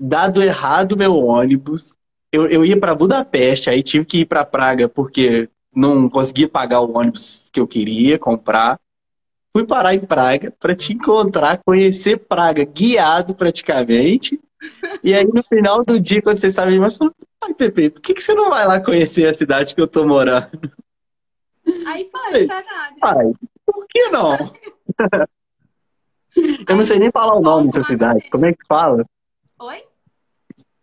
dado errado meu ônibus. Eu, eu ia para Budapeste, aí tive que ir para Praga porque não conseguia pagar o ônibus que eu queria comprar. Fui parar em Praga para te encontrar, conhecer Praga, guiado praticamente. E aí, no final do dia, quando você estava mais falou: Ai, Pepe, por que, que você não vai lá conhecer a cidade que eu tô morando? Aí foi, caralho. Pai, por que não? Eu não sei nem falar o nome dessa cidade. Como é que fala? Oi?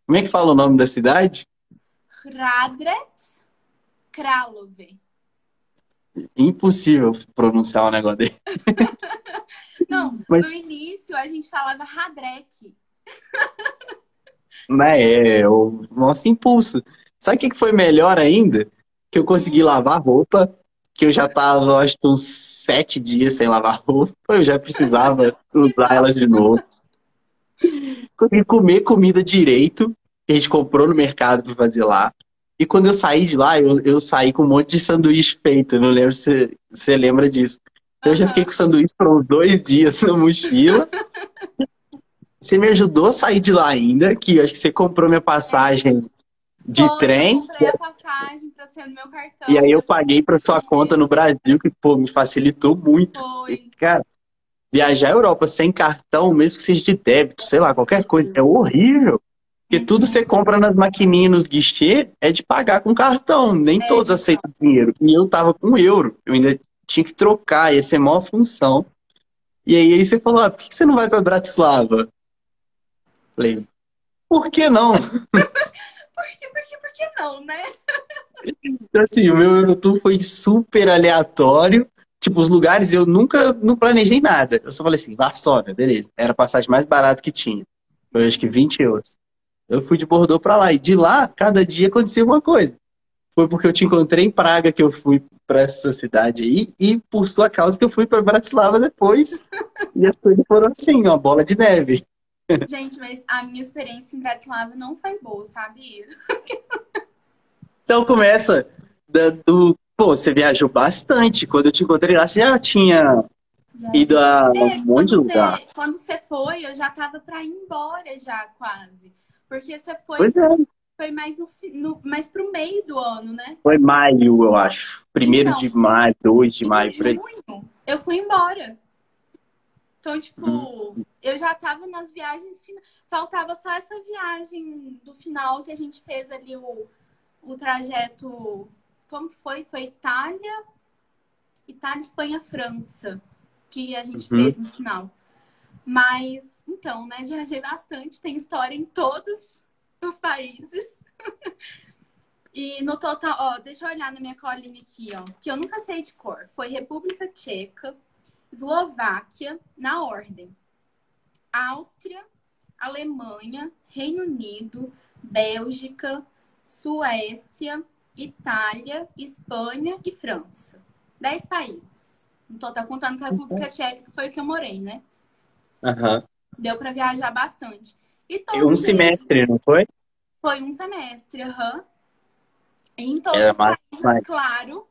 Como é que fala o nome da cidade? Radret Kralove. Impossível pronunciar um negócio dele. [laughs] Não, Mas... no início a gente falava Radrek. [laughs] Mas é, o nosso impulso. Sabe o que foi melhor ainda? Que eu consegui hum. lavar roupa que eu já tava, acho que uns sete dias sem lavar roupa, eu já precisava usar elas de novo. [laughs] Consegui comer comida direito, que a gente comprou no mercado para fazer lá. E quando eu saí de lá, eu, eu saí com um monte de sanduíche feito. Não lembro se você lembra disso. Então eu já fiquei com sanduíche por uns dois dias na mochila. [laughs] Você me ajudou a sair de lá ainda, que eu acho que você comprou minha passagem de Foi, trem. Eu comprei a passagem para ser no meu cartão. E aí eu paguei para sua conta no Brasil, que pô, me facilitou muito. Foi. E, cara, viajar à Europa sem cartão, mesmo que seja de débito, sei lá, qualquer coisa, é horrível. Porque tudo você compra nas maquininhas, nos guichês, é de pagar com cartão. Nem é, todos aceitam dinheiro. E eu tava com euro. Eu ainda tinha que trocar, ia ser maior função. E aí, aí você falou, ah, por que você não vai para Bratislava? Falei, por que não? [laughs] [laughs] por que, por que, por que não, né? assim, o meu Eurotour foi super aleatório. Tipo, os lugares eu nunca não planejei nada. Eu só falei assim, Varsóvia, beleza. Era a passagem mais barata que tinha. Foi acho que 20 euros. Eu fui de Bordeaux pra lá. E de lá, cada dia acontecia uma coisa. Foi porque eu te encontrei em Praga que eu fui para essa cidade aí. E por sua causa que eu fui para Bratislava depois. [laughs] e as coisas foram assim, uma bola de neve. Gente, mas a minha experiência em Bratislava não foi boa, sabe? então começa do. Pô, você viajou bastante. Quando eu te encontrei lá, você já tinha ido a é, um monte de lugar. Quando você foi, eu já tava pra ir embora já, quase. Porque você foi. Pois é. Foi mais, no, no, mais pro meio do ano, né? Foi maio, eu acho. Primeiro então, de maio, 2 de maio, aí. Junho, eu fui embora. Então, tipo, hum. eu já tava nas viagens finais. Faltava só essa viagem do final que a gente fez ali o, o trajeto. Como que foi? Foi Itália, Itália, Espanha, França, que a gente Uhum. fez no final. Mas, então, né, viajei bastante, tem história em todos os países. [laughs] E no total, ó, deixa eu olhar na minha colinha aqui, ó, que eu nunca sei de cor. Foi República Tcheca, Eslováquia, na ordem. Áustria, Alemanha, Reino Unido, Bélgica, Suécia, Itália, Espanha e França. Dez países. No total, contando com a República Tcheca, que foi o que eu morei, né? Aham. Deu pra viajar bastante. E todos um eles- semestre, não foi? Foi um semestre, aham. E Em todos Era os mais- países, mais. claro,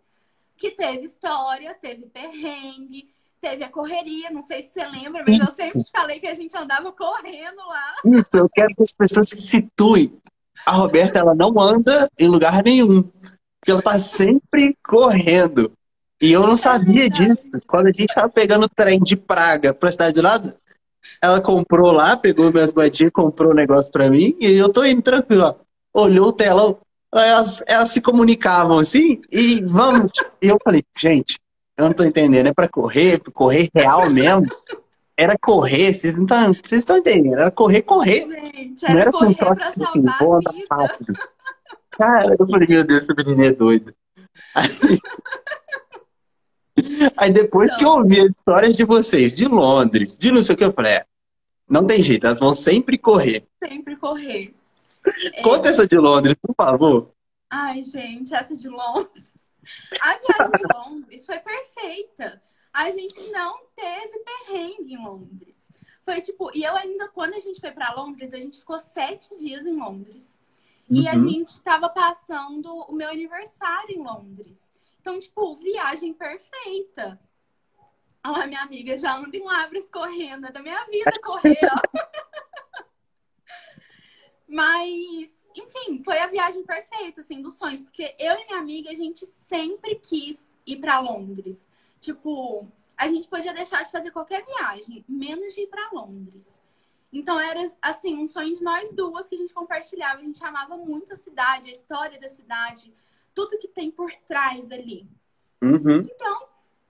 que teve história, teve perrengue, teve a correria. Não sei se você lembra, mas eu sempre te falei que a gente andava correndo lá. Isso, eu quero que as pessoas se situem. A Roberta, ela não anda em lugar nenhum. Porque ela tá sempre correndo. E eu não sabia disso. Quando a gente tava pegando o trem de Praga pra cidade do lado, ela comprou lá, pegou minhas moedinhas, comprou um negócio pra mim, e eu tô indo tranquilo. Olhou o telão, elas, elas se comunicavam assim, e vamos. E eu falei, gente, eu não tô entendendo, é pra correr, correr real mesmo. Era correr, vocês não estão, vocês estão entendendo, era correr, correr. Gente, Não era era só um correr trote pra assim, assim, vou andar vida. rápido. Cara, eu falei, meu Deus, esse menino é doido. Aí, [laughs] aí depois que eu ouvi as histórias de vocês, de Londres, de não sei o que, eu falei, é, não tem jeito, elas vão sempre correr. Sempre correr. É. Conta essa de Londres, por favor. Ai, gente, essa de Londres. A viagem de Londres foi perfeita. A gente não teve perrengue em Londres. Foi tipo, e eu ainda, quando a gente foi pra Londres, a gente ficou sete dias em Londres. E a Uhum. gente tava passando o meu aniversário em Londres. Então, tipo, viagem perfeita. Olha minha amiga já anda em Lavras correndo. É da minha vida correr, ó. [laughs] Mas, enfim, foi a viagem perfeita, assim, dos sonhos. Porque eu e minha amiga, a gente sempre quis ir pra Londres. Tipo, a gente podia deixar de fazer qualquer viagem, menos de ir pra Londres. Então era assim, um sonho de nós duas que a gente compartilhava. A gente amava muito a cidade, a história da cidade, tudo que tem por trás ali. Uhum.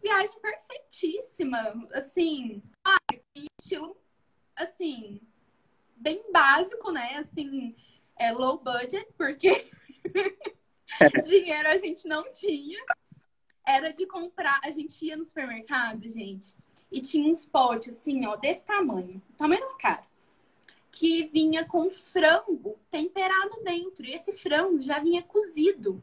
Viagem perfeitíssima, assim, claro, estilo assim, bem básico, né? Assim, é low budget, porque [laughs] dinheiro a gente não tinha. Era de comprar, a gente ia no supermercado, gente, e tinha uns potes assim, ó, desse tamanho, tamanho da cara, que vinha com frango temperado dentro. E esse frango já vinha cozido.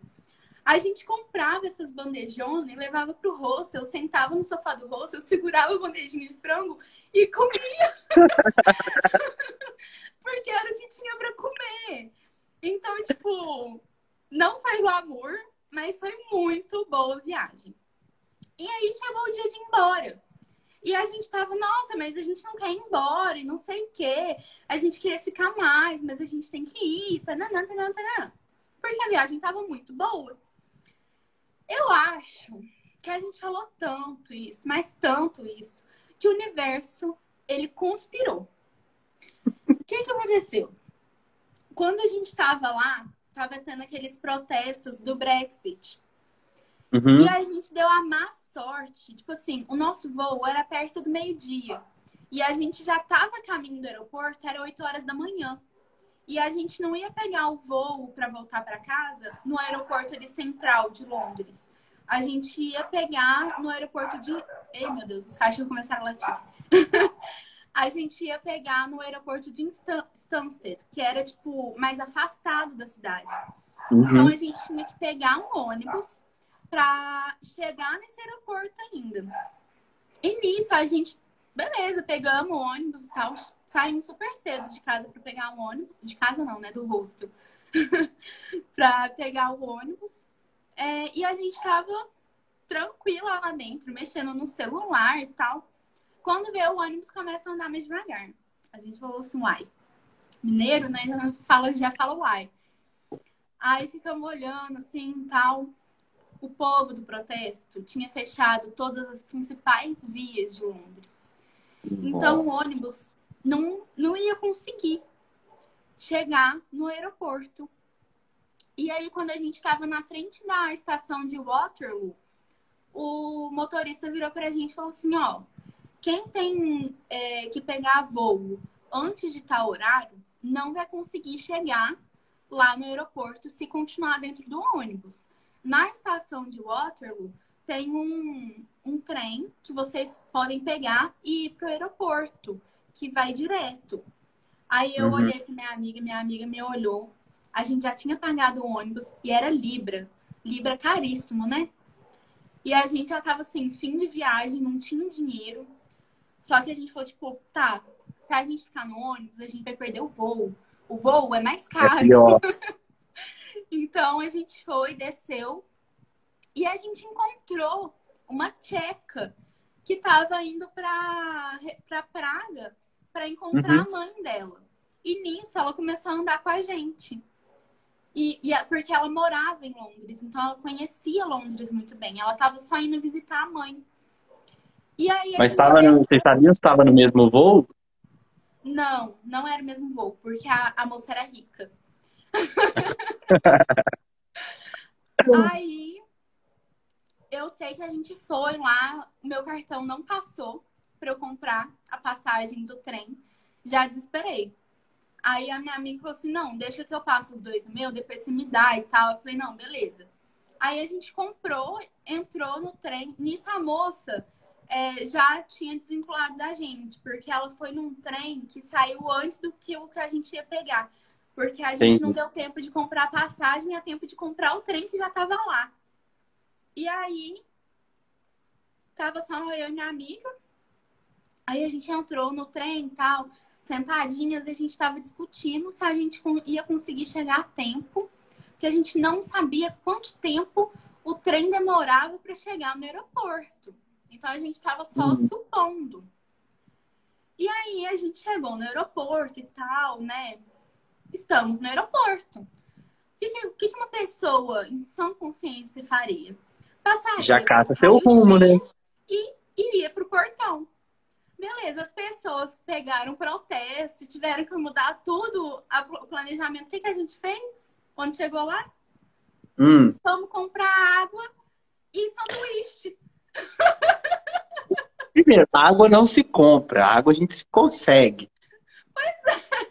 A gente comprava essas bandejonas e levava pro rosto. Eu sentava no sofá do rosto, eu segurava a bandejinha de frango e comia. [laughs] Porque era o que tinha pra comer. Então, tipo, não foi glamour, mas foi muito boa a viagem. E aí chegou o dia de ir embora. E a gente tava, nossa, mas a gente não quer ir embora e não sei o quê. A gente queria ficar mais, mas a gente tem que ir, tananã, tananã, tananã. Porque a viagem tava muito boa. Eu acho que a gente falou tanto isso, mas tanto isso, que o universo, ele conspirou. O que que aconteceu? Quando a gente tava lá, tava tendo aqueles protestos do Brexit. Uhum. E a gente deu a má sorte. Tipo assim, o nosso voo era perto do meio-dia. E a gente já tava a caminho do aeroporto, era 8 horas da manhã. E a gente não ia pegar o voo para voltar para casa no aeroporto ali central de Londres. A gente ia pegar no aeroporto de. Ei, meu Deus, os cachorros começaram a latir. [laughs] a gente ia pegar no aeroporto de Stan- Stansted, que era, tipo, mais afastado da cidade. Então Uhum. a gente tinha que pegar um ônibus pra chegar nesse aeroporto ainda. E nisso a gente, beleza, pegamos o ônibus e tal, saímos super cedo de casa pra pegar um ônibus. De casa não, né? Do hostel. [laughs] pra pegar o ônibus. É, e a gente tava tranquila lá dentro, mexendo no celular e tal. Quando vê o ônibus começa a andar mais devagar. A gente falou assim, uai. Mineiro, né? Já [laughs] fala, já fala uai. Aí ficamos olhando assim tal. O povo do protesto tinha fechado todas as principais vias de Londres. Então o ônibus não, não ia conseguir chegar no aeroporto. E aí, quando a gente estava na frente da estação de Waterloo, o motorista virou pra gente e falou assim, ó, quem tem é, que pegar voo antes de tal horário não vai conseguir chegar lá no aeroporto se continuar dentro do ônibus. Na estação de Waterloo tem um, um trem que vocês podem pegar e ir para o aeroporto, que vai direto. Aí eu uhum. olhei para minha amiga, minha amiga me olhou. A gente já tinha pagado o ônibus e era Libra. Libra caríssimo, né? E a gente já tava assim, fim de viagem, não tinha dinheiro. Só que a gente falou, tipo, tá, se a gente ficar no ônibus, a gente vai perder o voo. O voo é mais é caro. É [laughs] então a gente foi, desceu e a gente encontrou uma tcheca que estava indo para para Praga para encontrar uhum. a mãe dela. E nisso ela começou a andar com a gente. E, e, porque ela morava em Londres, então ela conhecia Londres muito bem. Ela estava só indo visitar a mãe. E aí, Mas estava no, vocês sabiam se estava no mesmo voo? Não, não era o mesmo voo, porque a, a moça era rica. [laughs] Aí eu sei que a gente foi lá, o meu cartão não passou para eu comprar a passagem do trem. Já desesperei. Aí a minha amiga falou assim: não, deixa que eu passo os dois no meu, depois você me dá e tal. Eu falei: não, beleza. Aí a gente comprou, entrou no trem. Nisso a moça é, já tinha desvinculado da gente, porque ela foi num trem que saiu antes do que o que a gente ia pegar. Porque a gente Sim. não deu tempo de comprar a passagem, a tempo de comprar o trem que já estava lá. E aí, tava só eu e minha amiga. Aí a gente entrou no trem e tal, sentadinhas, e a gente estava discutindo se a gente ia conseguir chegar a tempo, porque a gente não sabia quanto tempo o trem demorava para chegar no aeroporto. Então a gente estava só uhum. supondo. E aí a gente chegou no aeroporto e tal, né? Estamos no aeroporto. O que, que, que uma pessoa em sã consciência faria? Passaria Já caça seu rumo, né? E iria pro portão. Beleza, as pessoas pegaram protesto, tiveram que mudar tudo o planejamento. O que, que a gente fez quando chegou lá? Hum. Vamos comprar água e sanduíche. [laughs] Primeiro, água não se compra, água a gente se consegue. Pois é.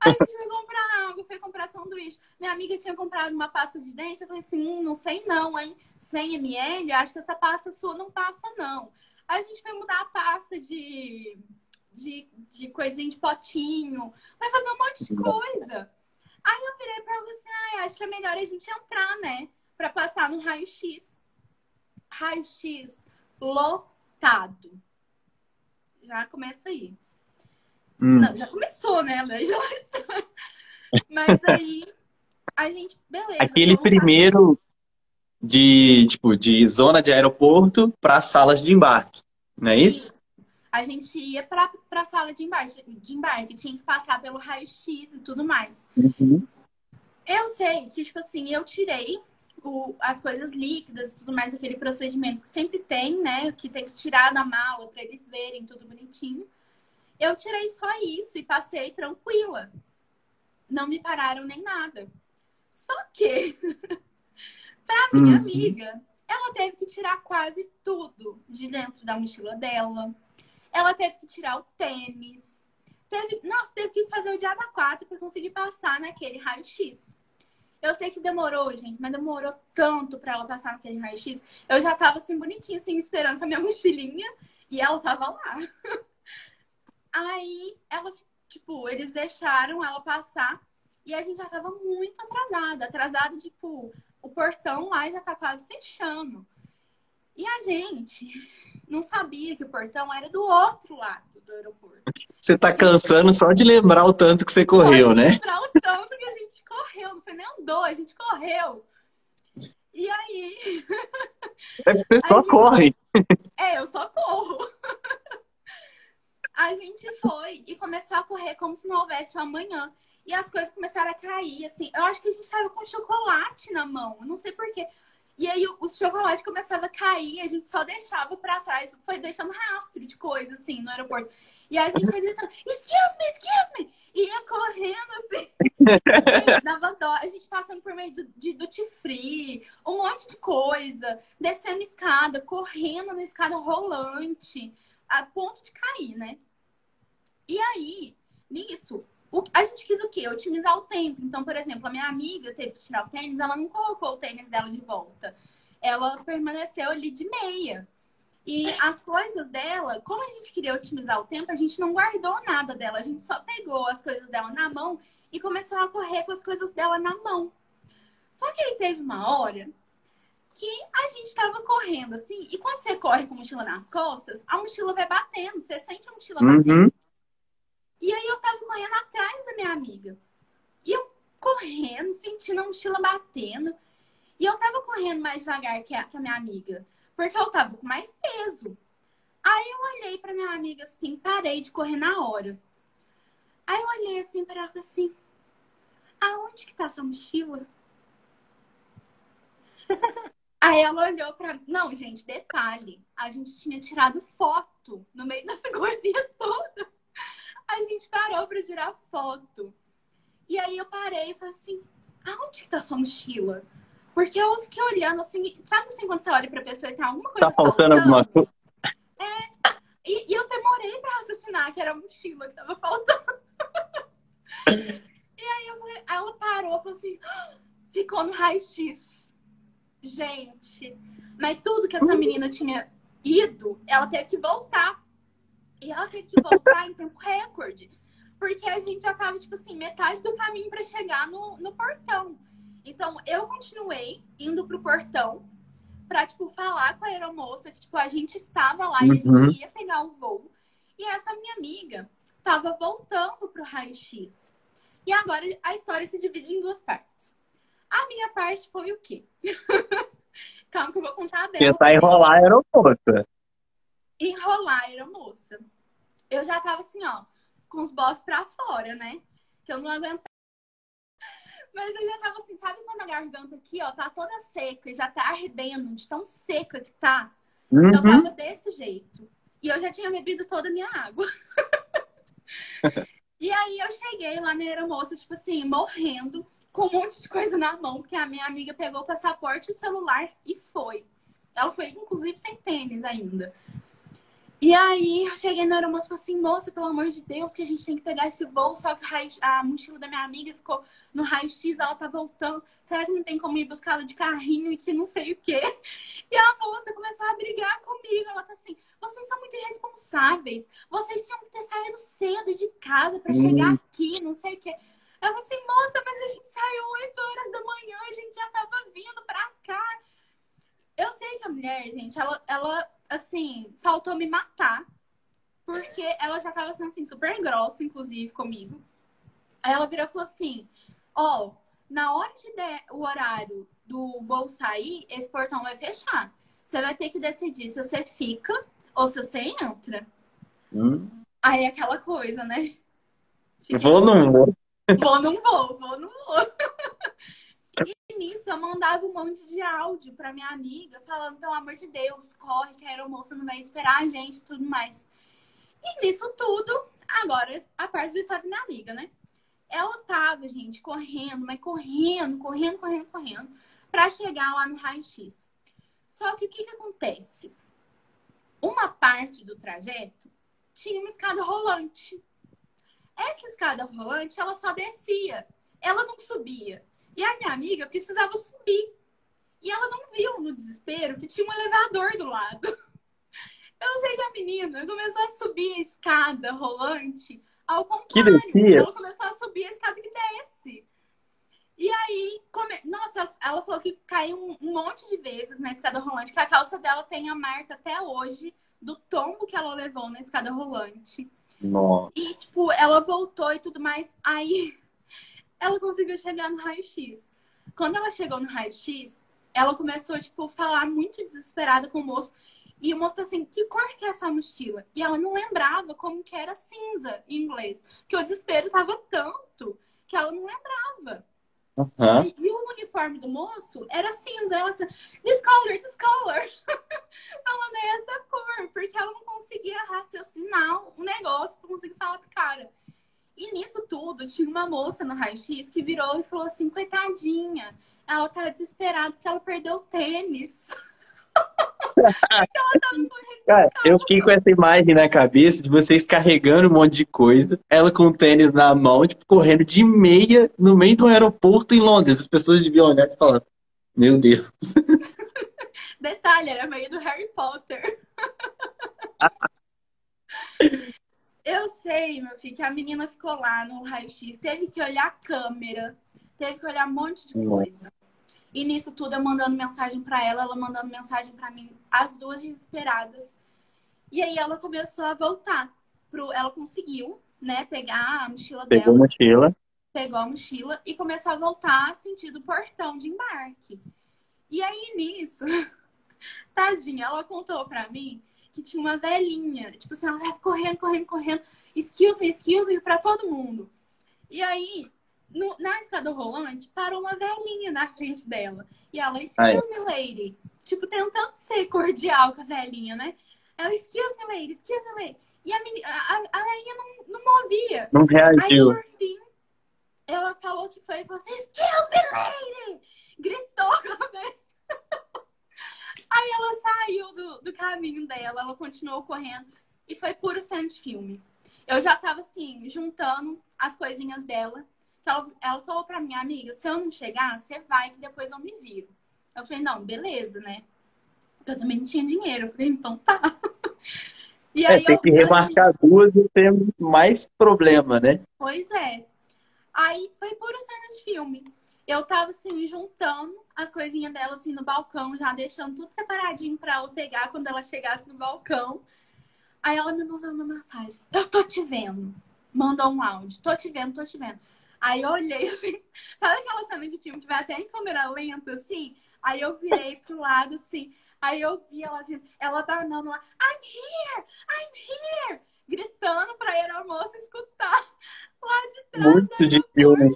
A gente foi comprar água, foi comprar sanduíche. Minha amiga tinha comprado uma pasta de dente. Eu falei assim: hum, não sei não, hein? 100 ml, acho que essa pasta sua não passa, não. A gente foi mudar a pasta de, de, de coisinha de potinho, vai fazer um monte de coisa. Aí eu virei pra você: ah, acho que é melhor a gente entrar, né? Pra passar no raio-x. Raio-x lotado. Já começa aí. Hum. Não, já começou, né? Já... [laughs] Mas aí a gente, beleza. Aquele primeiro de tipo de zona de aeroporto para salas de embarque, não é isso? A gente ia para a sala de embarque, de embarque, tinha que passar pelo raio-x e tudo mais. Uhum. Eu sei que, tipo assim, eu tirei o, as coisas líquidas e tudo mais, aquele procedimento que sempre tem, né? Que tem que tirar da mala para eles verem tudo bonitinho. Eu tirei só isso e passei tranquila. Não me pararam nem nada. Só que, [laughs] para minha uhum. amiga, ela teve que tirar quase tudo de dentro da mochila dela. Ela teve que tirar o tênis. Teve, nossa, teve que fazer o diabo 4 para conseguir passar naquele raio-x. Eu sei que demorou, gente, mas demorou tanto para ela passar naquele raio-x. Eu já tava assim, bonitinha, assim, esperando com a minha [laughs] mochilinha e ela tava lá. [laughs] Aí, ela, tipo, eles deixaram ela passar e a gente já tava muito atrasada. Atrasada, tipo, o portão lá já tá quase fechando. E a gente não sabia que o portão era do outro lado do aeroporto. Você tá cansando só de lembrar o tanto que você correu, né? Lembrar o tanto que a gente correu, não foi nem andou, a gente correu. E aí. É, você só gente... corre. É, eu só corro. A gente foi e começou a correr como se não houvesse um amanhã. E as coisas começaram a cair, assim. Eu acho que a gente tava com chocolate na mão, não sei porquê. E aí o, chocolate começava a cair, a gente só deixava para trás, foi deixando rastro de coisa, assim, no aeroporto. E a gente gritando, excuse me, excuse me! ia correndo assim. [laughs] dava dó. A gente passando por meio de, de duty free, um monte de coisa, descendo escada, correndo na escada rolante, a ponto de cair, né? E aí, nisso, o, a gente quis o quê? Otimizar o tempo. Então, por exemplo, a minha amiga teve que tirar o tênis, ela não colocou o tênis dela de volta. Ela permaneceu ali de meia. E as coisas dela, como a gente queria otimizar o tempo, a gente não guardou nada dela. A gente só pegou as coisas dela na mão e começou a correr com as coisas dela na mão. Só que aí teve uma hora que a gente estava correndo assim, e quando você corre com a mochila nas costas, a mochila vai batendo, você sente a mochila Uhum. batendo. E aí eu tava correndo atrás da minha amiga. E eu correndo, sentindo a mochila batendo. E eu tava correndo mais devagar que a, que a minha amiga, porque eu tava com mais peso. Aí eu olhei pra minha amiga assim, parei de correr na hora. Aí eu olhei assim pra ela assim: aonde que tá sua mochila? [laughs] Aí ela olhou pra. Não, gente, detalhe. A gente tinha tirado foto no meio dessa correria [laughs] toda. A gente parou pra tirar foto. E aí eu parei e falei assim: aonde que tá sua mochila? Porque eu fiquei olhando assim, sabe assim quando você olha pra pessoa e tem alguma coisa Tá faltando alguma coisa? E, e eu demorei pra raciocinar que era a mochila que tava faltando. e aí eu falei, ela parou falou assim, "Ah, ficou no raio-x. Gente, mas tudo que essa menina tinha ido, ela teve que voltar. E ela teve que voltar em tempo recorde. Porque a gente já tava, tipo assim, metade do caminho pra chegar no, no portão. Então, eu continuei indo pro portão pra, tipo, falar com a aeromoça que, tipo, a gente estava lá e a Uhum. gente ia pegar o voo. E essa minha amiga tava voltando pro raio-x. E agora a história se divide em duas partes. A minha parte foi o quê? [laughs] Calma que eu vou contar a dela. Tentar enrolar a aeroporto. Enrolar a aeromoça. Eu já tava assim, ó, com os bofs pra fora, né? Que eu não aguentava. Mas eu já tava assim, sabe quando a garganta aqui, ó, tá toda seca e já tá ardendo de tão seca que tá? Eu Uhum. tava desse jeito. E eu já tinha bebido toda a minha água. [laughs] e aí eu cheguei lá na aeromoça, tipo assim, morrendo, com um monte de coisa na mão, porque a minha amiga pegou o passaporte, o celular e foi. Ela foi, inclusive, sem tênis ainda. E aí eu cheguei na aeromoça e falei assim, moça, pelo amor de Deus, que a gente tem que pegar esse voo, só que raio- a mochila da minha amiga ficou no raio-x, ela tá voltando. Será que não tem como ir buscar ela de carrinho e que não sei o quê? E a moça começou a brigar comigo. Ela tá assim, vocês são muito irresponsáveis. Vocês tinham que ter saído cedo de casa pra Hum. chegar aqui, não sei o quê. Eu falei assim, moça, mas a gente saiu 8 horas da manhã, a gente já tava vindo pra cá. Eu sei que a mulher, gente, ela, ela assim, faltou me matar. Porque ela já tava sendo assim, super grossa, inclusive, comigo. Aí ela virou e falou assim: Ó, na hora que der o horário do voo sair, esse portão vai fechar. Você vai ter que decidir se você fica ou se você entra. Hum. Aí é aquela coisa, né? Fiquei Vou ou não vou? Vou, não vou, vou, não vou. [laughs] E nisso eu mandava um monte de áudio pra minha amiga, falando, pelo amor de Deus, corre, que a aeromoça não vai esperar a gente e tudo mais. E nisso tudo, agora a parte da história da minha amiga, né? Ela tava, gente, correndo, mas correndo, correndo, correndo, correndo, pra chegar lá no raio-x. Só que o que que acontece? Uma parte do trajeto tinha uma escada rolante. Essa escada rolante, ela só descia. Ela não subia. E a minha amiga precisava subir. E ela não viu no desespero que tinha um elevador do lado. [laughs] Eu sei que a menina começou a subir a escada rolante ao contrário. Ela começou a subir a escada que desce. E aí, come... nossa, ela falou que caiu um, um monte de vezes na escada rolante, que a calça dela tem a marca até hoje do tombo que ela levou na escada rolante. Nossa. E, tipo, ela voltou e tudo mais. Aí ela conseguiu chegar no raio-x. Quando ela chegou no raio-x, ela começou, tipo, a falar muito desesperada com o moço. E o moço tá assim, que cor que é essa mochila? E ela não lembrava como que era cinza em inglês. Porque o desespero tava tanto que ela não lembrava. Aham. E, e o uniforme do moço era cinza. Ela assim, discolor, discolor. Falando [laughs] é essa cor, porque ela não conseguia raciocinar um negócio pra conseguir falar pro cara. E nisso tudo, tinha uma moça no raio-x que virou e falou assim: coitadinha, ela tá desesperada porque ela perdeu o tênis. [laughs] Cara, eu fiquei com essa imagem na cabeça de vocês carregando um monte de coisa, ela com o tênis na mão, tipo, correndo de meia no meio do aeroporto em Londres. As pessoas deviam olhar e falar: Meu Deus. [laughs] Detalhe, era meio do Harry Potter. [laughs] Eu sei, meu filho, que a menina ficou lá no raio-x, teve que olhar a câmera, teve que olhar um monte de coisa. E nisso tudo eu mandando mensagem para ela, ela mandando mensagem para mim, as duas desesperadas. E aí ela começou a voltar. Pro... Ela conseguiu, né, pegar a mochila Pegou dela. a mochila. Pegou a mochila e começou a voltar sentido portão de embarque. E aí nisso, [laughs] tadinha, ela contou pra mim que tinha uma velhinha. Tipo assim, ela tava correndo, correndo, correndo. Excuse me, excuse me, pra todo mundo. E aí, no, na escada rolante, parou uma velhinha na frente dela. E ela, excuse me, lady. Tipo, tentando ser cordial com a velhinha, né? Ela, excuse me, lady, excuse me, lady. E a, menina, a, a velhinha não, não movia. Não reagiu. Aí, por fim, ela falou que foi e falou assim, excuse me, lady! Gritou com a velhinha. [laughs] Aí ela saiu do, do caminho dela, ela continuou correndo e foi puro cena de filme. Eu já tava assim, juntando as coisinhas dela. Ela, ela falou pra minha amiga, se eu não chegar, você vai que depois eu me viro. Eu falei, não, beleza, né? Porque eu também não tinha dinheiro. Eu falei, então tá. [laughs] E é, tem que remarcar duas e ter mais problema, né? Pois é. Aí foi puro cena de filme. Eu tava assim, juntando as coisinhas dela assim no balcão, já deixando tudo separadinho pra ela pegar quando ela chegasse no balcão. Aí ela me mandou uma mensagem. Eu tô te vendo. Mandou um áudio. Tô te vendo, tô te vendo. Aí eu olhei [laughs] assim, sabe aquela cena de filme que vai até em câmera lenta, assim? Aí eu virei pro lado, assim. Aí eu vi ela vindo, ela danando lá, I'm here! I'm here! Gritando pra aeromoça escutar lá de trás. Muito de filme.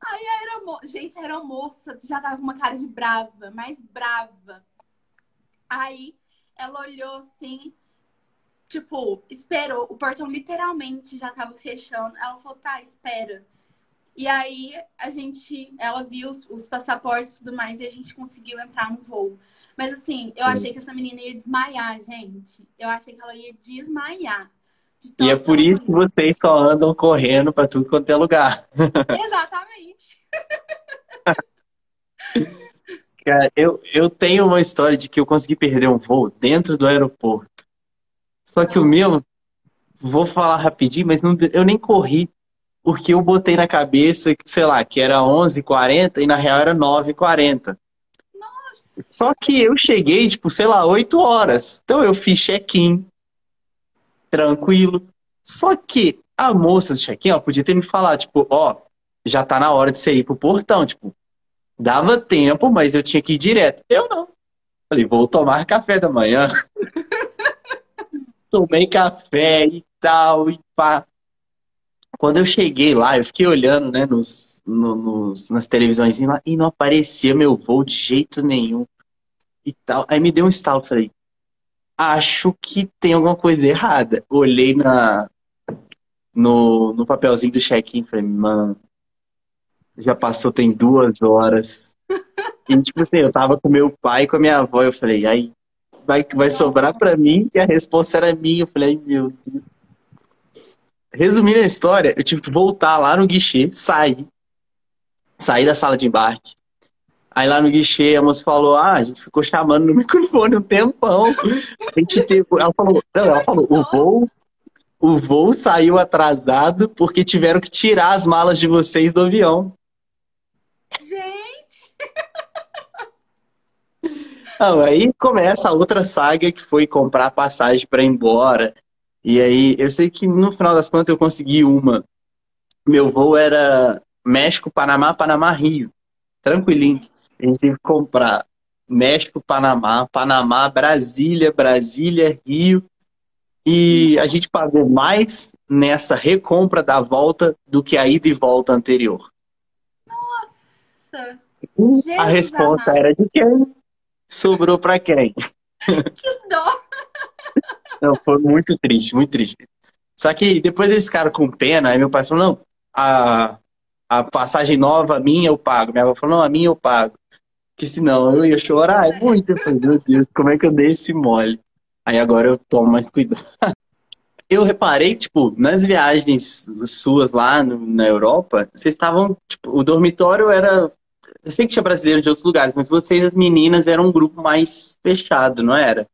Aí a aeromoça, gente, a aeromoça já tava com uma cara de brava, mais brava. Aí ela olhou assim, tipo, esperou. O portão literalmente já tava fechando. Ela falou, tá, espera. E aí a gente, ela viu os, os passaportes e tudo mais e a gente conseguiu entrar no voo. Mas assim, eu achei que essa menina ia desmaiar, gente. Eu achei que ela ia desmaiar. E é por isso que vocês só andam correndo pra tudo quanto é lugar. [laughs] Exatamente. [laughs] Cara, eu, eu tenho uma história de que eu consegui perder um voo dentro do aeroporto. Só que o meu, vou falar rapidinho, mas não, eu nem corri, porque eu botei na cabeça, que, sei lá, que era 11h40 e na real era 9h40. Nossa. Só que eu cheguei, tipo, sei lá, 8 horas. Então eu fiz check-in, tranquilo. Só que a moça do check-in, podia ter me falado, tipo, ó, já tá na hora de você ir pro portão, tipo, dava tempo, mas eu tinha que ir direto. Eu não. Falei, vou tomar café da manhã. [laughs] Tomei café e tal, e pá. Quando eu cheguei lá, eu fiquei olhando, né, nos, no- nos, nas televisões lá, e não aparecia meu voo de jeito nenhum. E tal. Aí me deu um estalo, falei, acho que tem alguma coisa errada. Olhei na, no, no papelzinho do check-in, falei, mano, já passou tem duas horas. E tipo assim, eu tava com meu pai e com a minha avó, eu falei, aí vai, vai sobrar pra mim, que a resposta era minha. Eu falei, ai meu Deus. Resumindo a história, eu tive que voltar lá no guichê, sair, sair da sala de embarque. Aí lá no guichê a moça falou: Ah, a gente ficou chamando no [laughs] microfone um tempão. A gente teve... Ela falou, não, ela falou, o voo, o voo saiu atrasado porque tiveram que tirar as malas de vocês do avião. Gente, [laughs] Não, aí começa a outra saga que foi comprar passagem para ir embora. E aí, eu sei que no final das contas eu consegui uma. Meu voo era México, Panamá, Panamá, Rio. Tranquilinho. A gente teve que comprar México, Panamá, Panamá, Brasília, Brasília, Rio. E a gente pagou mais nessa recompra da volta do que a ida e volta anterior. nossa, A resposta era de quem? Sobrou para quem? que dó. [laughs] Não, foi muito triste, muito triste. Só que depois eles ficaram com pena, aí meu pai falou, não, a, a passagem nova, minha eu pago. Minha avó falou, não, a minha eu pago. Que senão eu ia chorar é muito. Eu falei, meu Deus, como é que eu dei esse mole? Aí agora eu tomo mais cuidado. [laughs] Eu reparei, tipo, nas viagens suas lá no, na Europa, vocês estavam, tipo, o dormitório era. Eu sei que tinha brasileiro de outros lugares, mas vocês, as meninas, eram um grupo mais fechado, não era?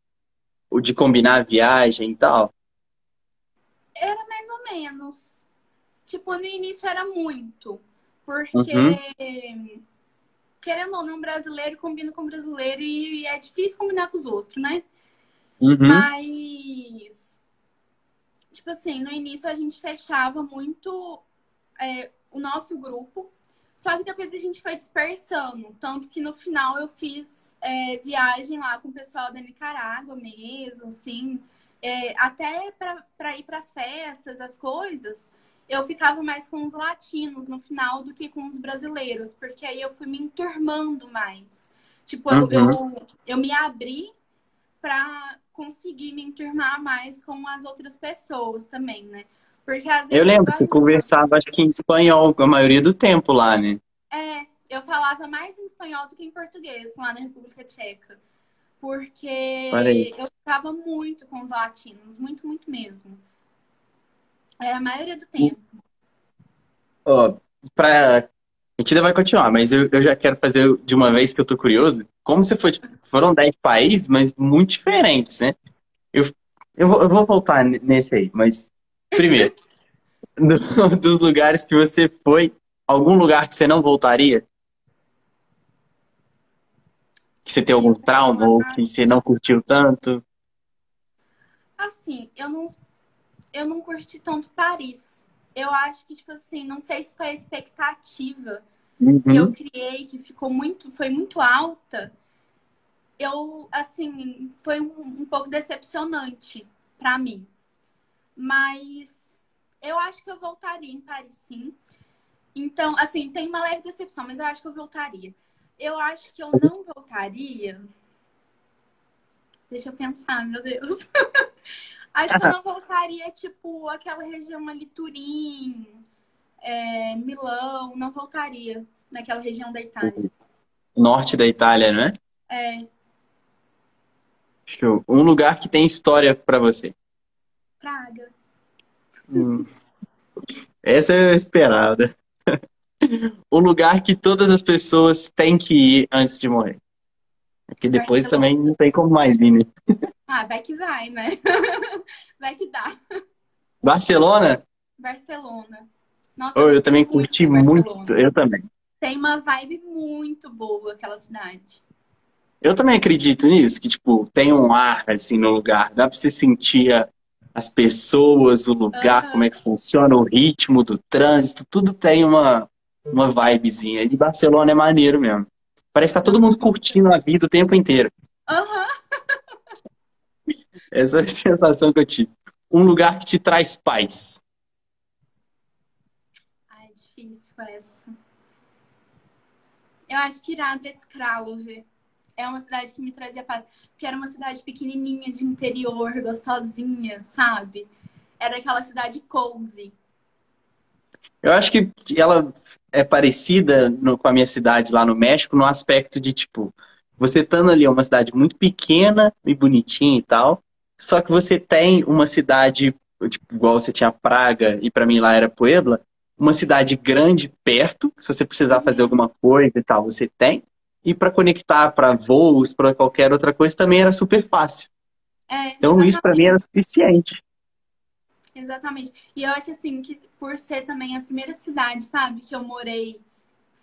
O de combinar a viagem e tal. Era mais ou menos. Tipo, no início era muito. Porque, uhum. Querendo ou não, brasileiro combina com brasileiro e é difícil combinar com os outros, né? Uhum. Mas, tipo assim, no início a gente fechava muito é, o nosso grupo. Só que depois a gente foi dispersando. Tanto que no final eu fiz é, viagem lá com o pessoal da Nicarágua mesmo, assim. É, até para ir para as festas, as coisas eu ficava mais com os latinos no final do que com os brasileiros, porque aí eu fui me enturmando mais. Tipo, uhum. eu, eu, eu me abri para conseguir me enturmar mais com as outras pessoas também, né? Porque às vezes. Eu lembro que conversava, acho que em espanhol a maioria do tempo lá, né? É, eu falava mais em espanhol do que em português lá na República Tcheca. Porque eu ficava muito com os latinos, muito, muito mesmo. É a maioria do tempo. Ó, pra... A gente ainda vai continuar, mas eu, eu já quero fazer de uma vez que eu tô curioso. Como você foi, tipo, foram 10 países, mas muito diferentes, né? Eu, eu, vou, eu vou voltar nesse aí, mas primeiro, [laughs] do, dos lugares que você foi, algum lugar que você não voltaria? Que você tem algum trauma ou que você não curtiu tanto? Assim, eu não eu não curti tanto Paris. Eu acho que, tipo assim, não sei se foi a expectativa uhum. que eu criei, que ficou muito, foi muito alta. Eu, assim, foi um, um pouco decepcionante para mim. Mas eu acho que eu voltaria em Paris, sim. Então, assim, tem uma leve decepção, mas eu acho que eu voltaria. Eu acho que eu não voltaria. Deixa eu pensar, meu Deus. [laughs] Acho que eu não voltaria, tipo, aquela região ali, Turim, é, Milão, não voltaria naquela região da Itália. Norte da Itália, não é? É. Show. Um lugar que tem história para você. Praga. Hum. Essa é esperada. o lugar que todas as pessoas têm que ir antes de morrer. Porque depois Barcelona. também não tem como mais ir, né? Ah, vai que vai, né? [laughs] vai que dá. Barcelona? Barcelona. Nossa, oh, eu, eu também curti muito. Eu também. Tem uma vibe muito boa aquela cidade. Eu também acredito nisso, que, tipo, tem um ar, assim, no lugar. Dá pra você sentir a, as pessoas, o lugar, uhum. como é que funciona, o ritmo do trânsito, tudo tem uma, uma vibezinha. E Barcelona é maneiro mesmo. Parece que tá todo mundo curtindo a vida o tempo inteiro. Uhum. [laughs] Essa é a sensação que eu tive. Um lugar que te traz paz. Ai, é difícil essa. Eu acho que Radretz Kralove é uma cidade que me trazia paz. Porque era uma cidade pequenininha, de interior, gostosinha, sabe? Era aquela cidade cozy. Eu acho que ela é parecida no, com a minha cidade lá no México no aspecto de, tipo, você estando ali é uma cidade muito pequena e bonitinha e tal, só que você tem uma cidade, tipo, igual você tinha Praga e para mim lá era Puebla, uma cidade grande perto, se você precisar fazer alguma coisa e tal, você tem. E para conectar para voos, para qualquer outra coisa, também era super fácil. É, então exatamente. isso para mim era suficiente. Exatamente. E eu acho assim que por ser também a primeira cidade, sabe, que eu morei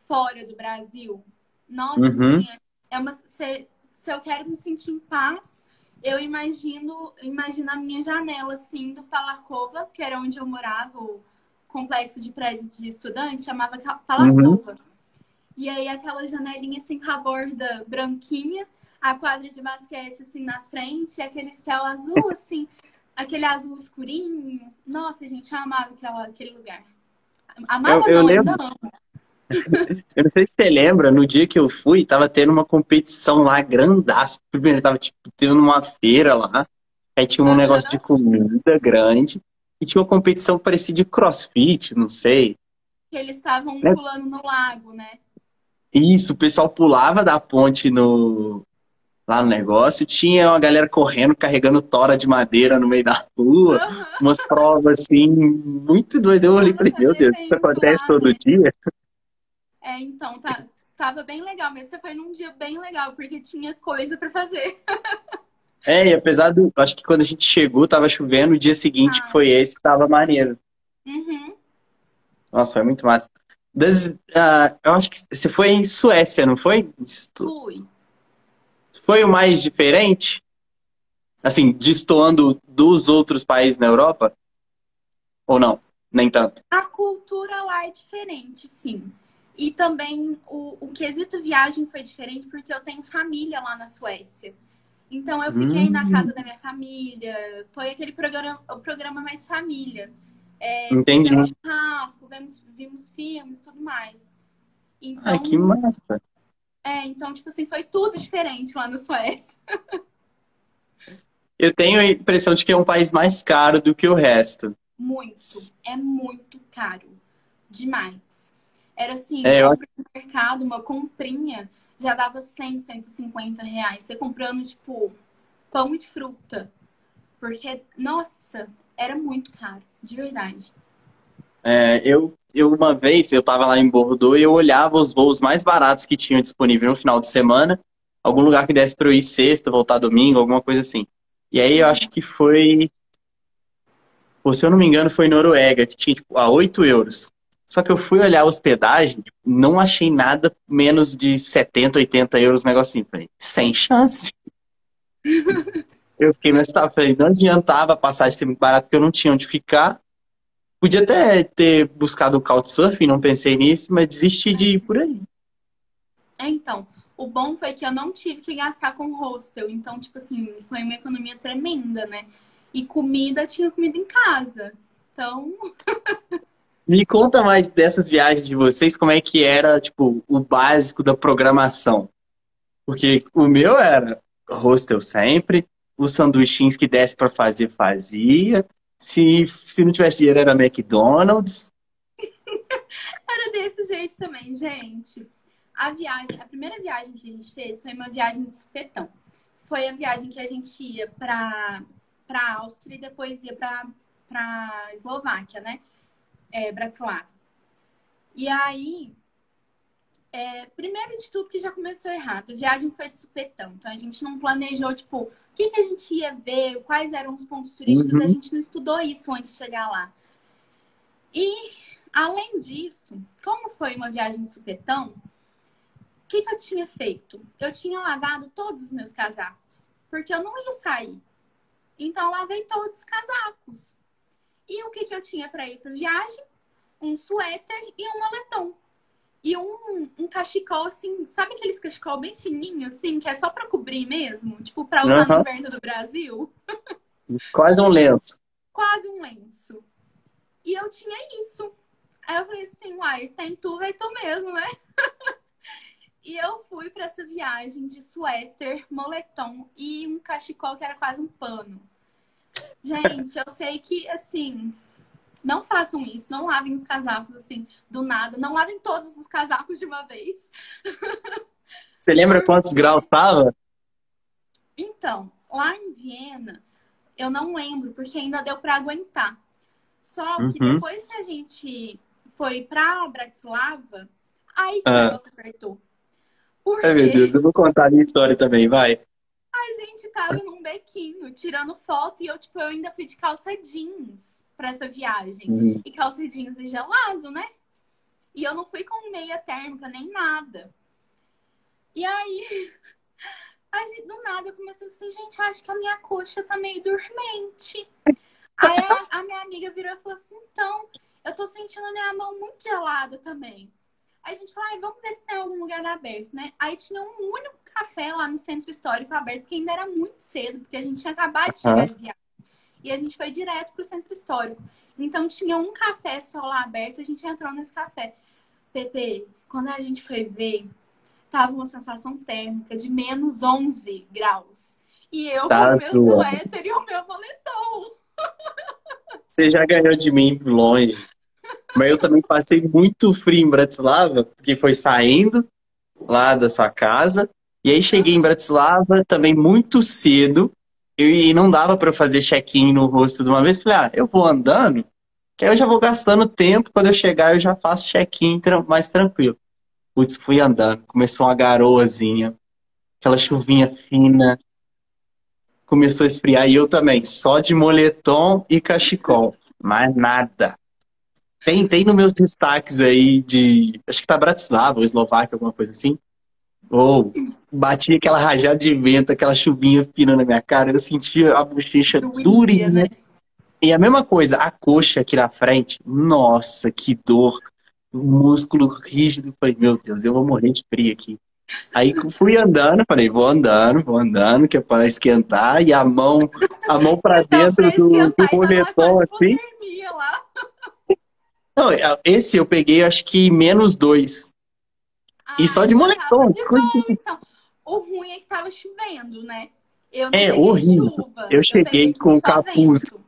fora do Brasil, nossa, uhum. assim, é uma se, se eu quero me sentir em paz, eu imagino, imagino a minha janela, assim, do Palacova, que era onde eu morava, o complexo de prédio de estudante, chamava Palacova. Uhum. E aí aquela janelinha, assim, com a borda branquinha, a quadra de basquete, assim, na frente, aquele céu azul, assim, aquele azul escurinho. Nossa, gente, eu amava aquela, aquele lugar. Amava eu, eu não, lembro. [laughs] eu não sei se você lembra, no dia que eu fui, tava tendo uma competição lá grandaça. Primeiro, tava tipo, tendo uma feira lá. Aí tinha um negócio de comida grande. e tinha uma competição parecida de crossfit, não sei. Que eles estavam Né? pulando no lago, né? Isso, o pessoal pulava da ponte no, lá no negócio, tinha uma galera correndo, carregando tora de madeira no meio da rua, Aham. umas provas assim, muito doido. Eu olhei e falei, meu Deus, isso acontece todo dia? É, então, tá, tava bem legal, mas você foi num dia bem legal, porque tinha coisa pra fazer. É, e apesar do. Acho que quando a gente chegou, tava chovendo, o dia seguinte, Ah. que foi esse, tava maneiro. Uhum. Nossa, foi muito massa. Das, ah, eu acho que você foi em Suécia, não foi? Fui. Foi o mais diferente? Assim, destoando dos outros países na Europa? Ou não? Nem tanto. A cultura lá é diferente, sim. E também o, o quesito viagem foi diferente porque eu tenho família lá na Suécia. Então eu fiquei na Hum. casa da minha família. Foi aquele programa, o programa mais família. É, Entendi. fizemos churrasco, vimos, vimos filmes, tudo mais. Então, Ai, que massa. É, então, tipo assim, foi tudo diferente lá na Suécia. Eu tenho a impressão de que é um país mais caro do que o resto. Muito. É muito caro. Demais. Era assim, É, eu no mercado, uma comprinha, já dava 100, 150 reais. Você comprando, tipo, pão de fruta. Porque, nossa, era muito caro. De verdade. É, eu, eu uma vez, eu tava lá em Bordeaux e eu olhava os voos mais baratos que tinham disponível no final de semana. Algum lugar que desse pra eu ir sexta, voltar domingo, alguma coisa assim. E aí eu acho que foi. Pô, se eu não me engano, foi Noruega, que tinha tipo, a 8 euros. Só que eu fui olhar a hospedagem, tipo, não achei nada menos de 70, 80 euros, um negocinho. Falei, sem chance. [laughs] Eu fiquei no estado, falei, não adiantava a passagem ser muito barata, porque eu não tinha onde ficar. Podia até ter buscado o Couchsurfing, não pensei nisso, mas desisti de ir por aí. É, então, o bom foi que eu não tive que gastar com hostel. Então, tipo assim, foi uma economia tremenda, né? E comida, tinha comida em casa. Então, [laughs] Me conta mais dessas viagens de vocês, como é que era, tipo, o básico da programação. Porque o meu era hostel sempre, os sanduichinhos que desse pra fazer, fazia. Se, se não tivesse dinheiro, era McDonald's. [laughs] era desse jeito também, gente. A viagem, a primeira viagem que a gente fez foi uma viagem de supetão. Foi a viagem que a gente ia pra, pra Áustria e depois ia pra, pra Eslováquia, né? É, Bratislava. E aí, é, primeiro de tudo que já começou errado, a viagem foi de supetão. Então a gente não planejou, tipo, que, que a gente ia ver, quais eram os pontos turísticos, Uhum. a gente não estudou isso antes de chegar lá. E, além disso, como foi uma viagem de supetão, o que, que eu tinha feito? Eu tinha lavado todos os meus casacos, porque eu não ia sair. Então, eu lavei todos os casacos. E o que, que eu tinha para ir para viagem? Um suéter e um moletom. E um, um cachecol, assim, sabe aqueles cachecol bem fininho, assim, que é só para cobrir mesmo? Tipo, para usar no Aham. inverno do Brasil? [laughs] Quase um lenço. Quase um lenço. E eu tinha isso. Aí eu falei assim, uai, tem tu, vai tu mesmo, né? [laughs] e eu fui para essa viagem de suéter, moletom e um cachecol que era quase um pano. Gente, eu sei que, assim, não façam isso, não lavem os casacos assim, do nada. Não lavem todos os casacos de uma vez. [laughs] Você lembra quantos graus estava? Então, lá em Viena, eu não lembro, porque ainda deu para aguentar. Só que Uhum. depois que a gente foi pra Bratislava, aí que Ah. o negócio apertou. Porque Ai, meu Deus, eu vou contar a minha história também, vai. a gente tava num bequinho, tirando foto, e eu, tipo, eu ainda fui de calça jeans pra essa viagem. Uhum. E calça jeans é gelado, né? E eu não fui com meia térmica nem nada. E aí, [laughs] a gente, do nada, eu comecei assim, gente, acho que a minha coxa tá meio dormente. Aí a, a minha amiga virou e falou assim, então, eu tô sentindo a minha mão muito gelada também. Aí a gente falou, vamos ver se tem algum lugar aberto, né? Aí tinha um único café lá no centro histórico aberto, porque ainda era muito cedo, porque a gente tinha acabado de chegar Aham. de viagem. E a gente foi direto pro centro histórico. Então tinha um café só lá aberto, a gente entrou nesse café. Pepe, quando a gente foi ver, tava uma sensação térmica de menos 11 graus. E eu Tá com o meu suéter e o meu moletom. você já ganhou de mim longe. Mas eu também passei muito frio em Bratislava, porque foi saindo lá da sua casa. E aí cheguei em Bratislava também muito cedo. E não dava para fazer check-in no rosto de uma vez. Falei, ah, eu vou andando, que aí eu já vou gastando tempo. Quando eu chegar, eu já faço check-in mais tranquilo. Putz, fui andando. Começou uma garoazinha, aquela chuvinha fina. Começou a esfriar e eu também, só de moletom e cachecol. Mais nada. Tem, tem nos meus destaques aí de. Acho que tá Bratislava ou Eslováquia, alguma coisa assim. Ou oh, bati aquela rajada de vento, aquela chuvinha fina na minha cara, eu sentia a bochecha durinha. Né? E a mesma coisa, a coxa aqui na frente, nossa, que dor. músculo rígido. Falei, meu Deus, eu vou morrer de frio aqui. Aí fui andando, falei, vou andando, vou andando, que é para esquentar, e a mão, a mão para dentro do, do moletom, assim. Não, é, esse eu peguei acho que menos dois. E só de moletom. De então. O ruim é que tava chovendo, né? Eu é horrível. Chuva, eu cheguei com o capuz. Vento.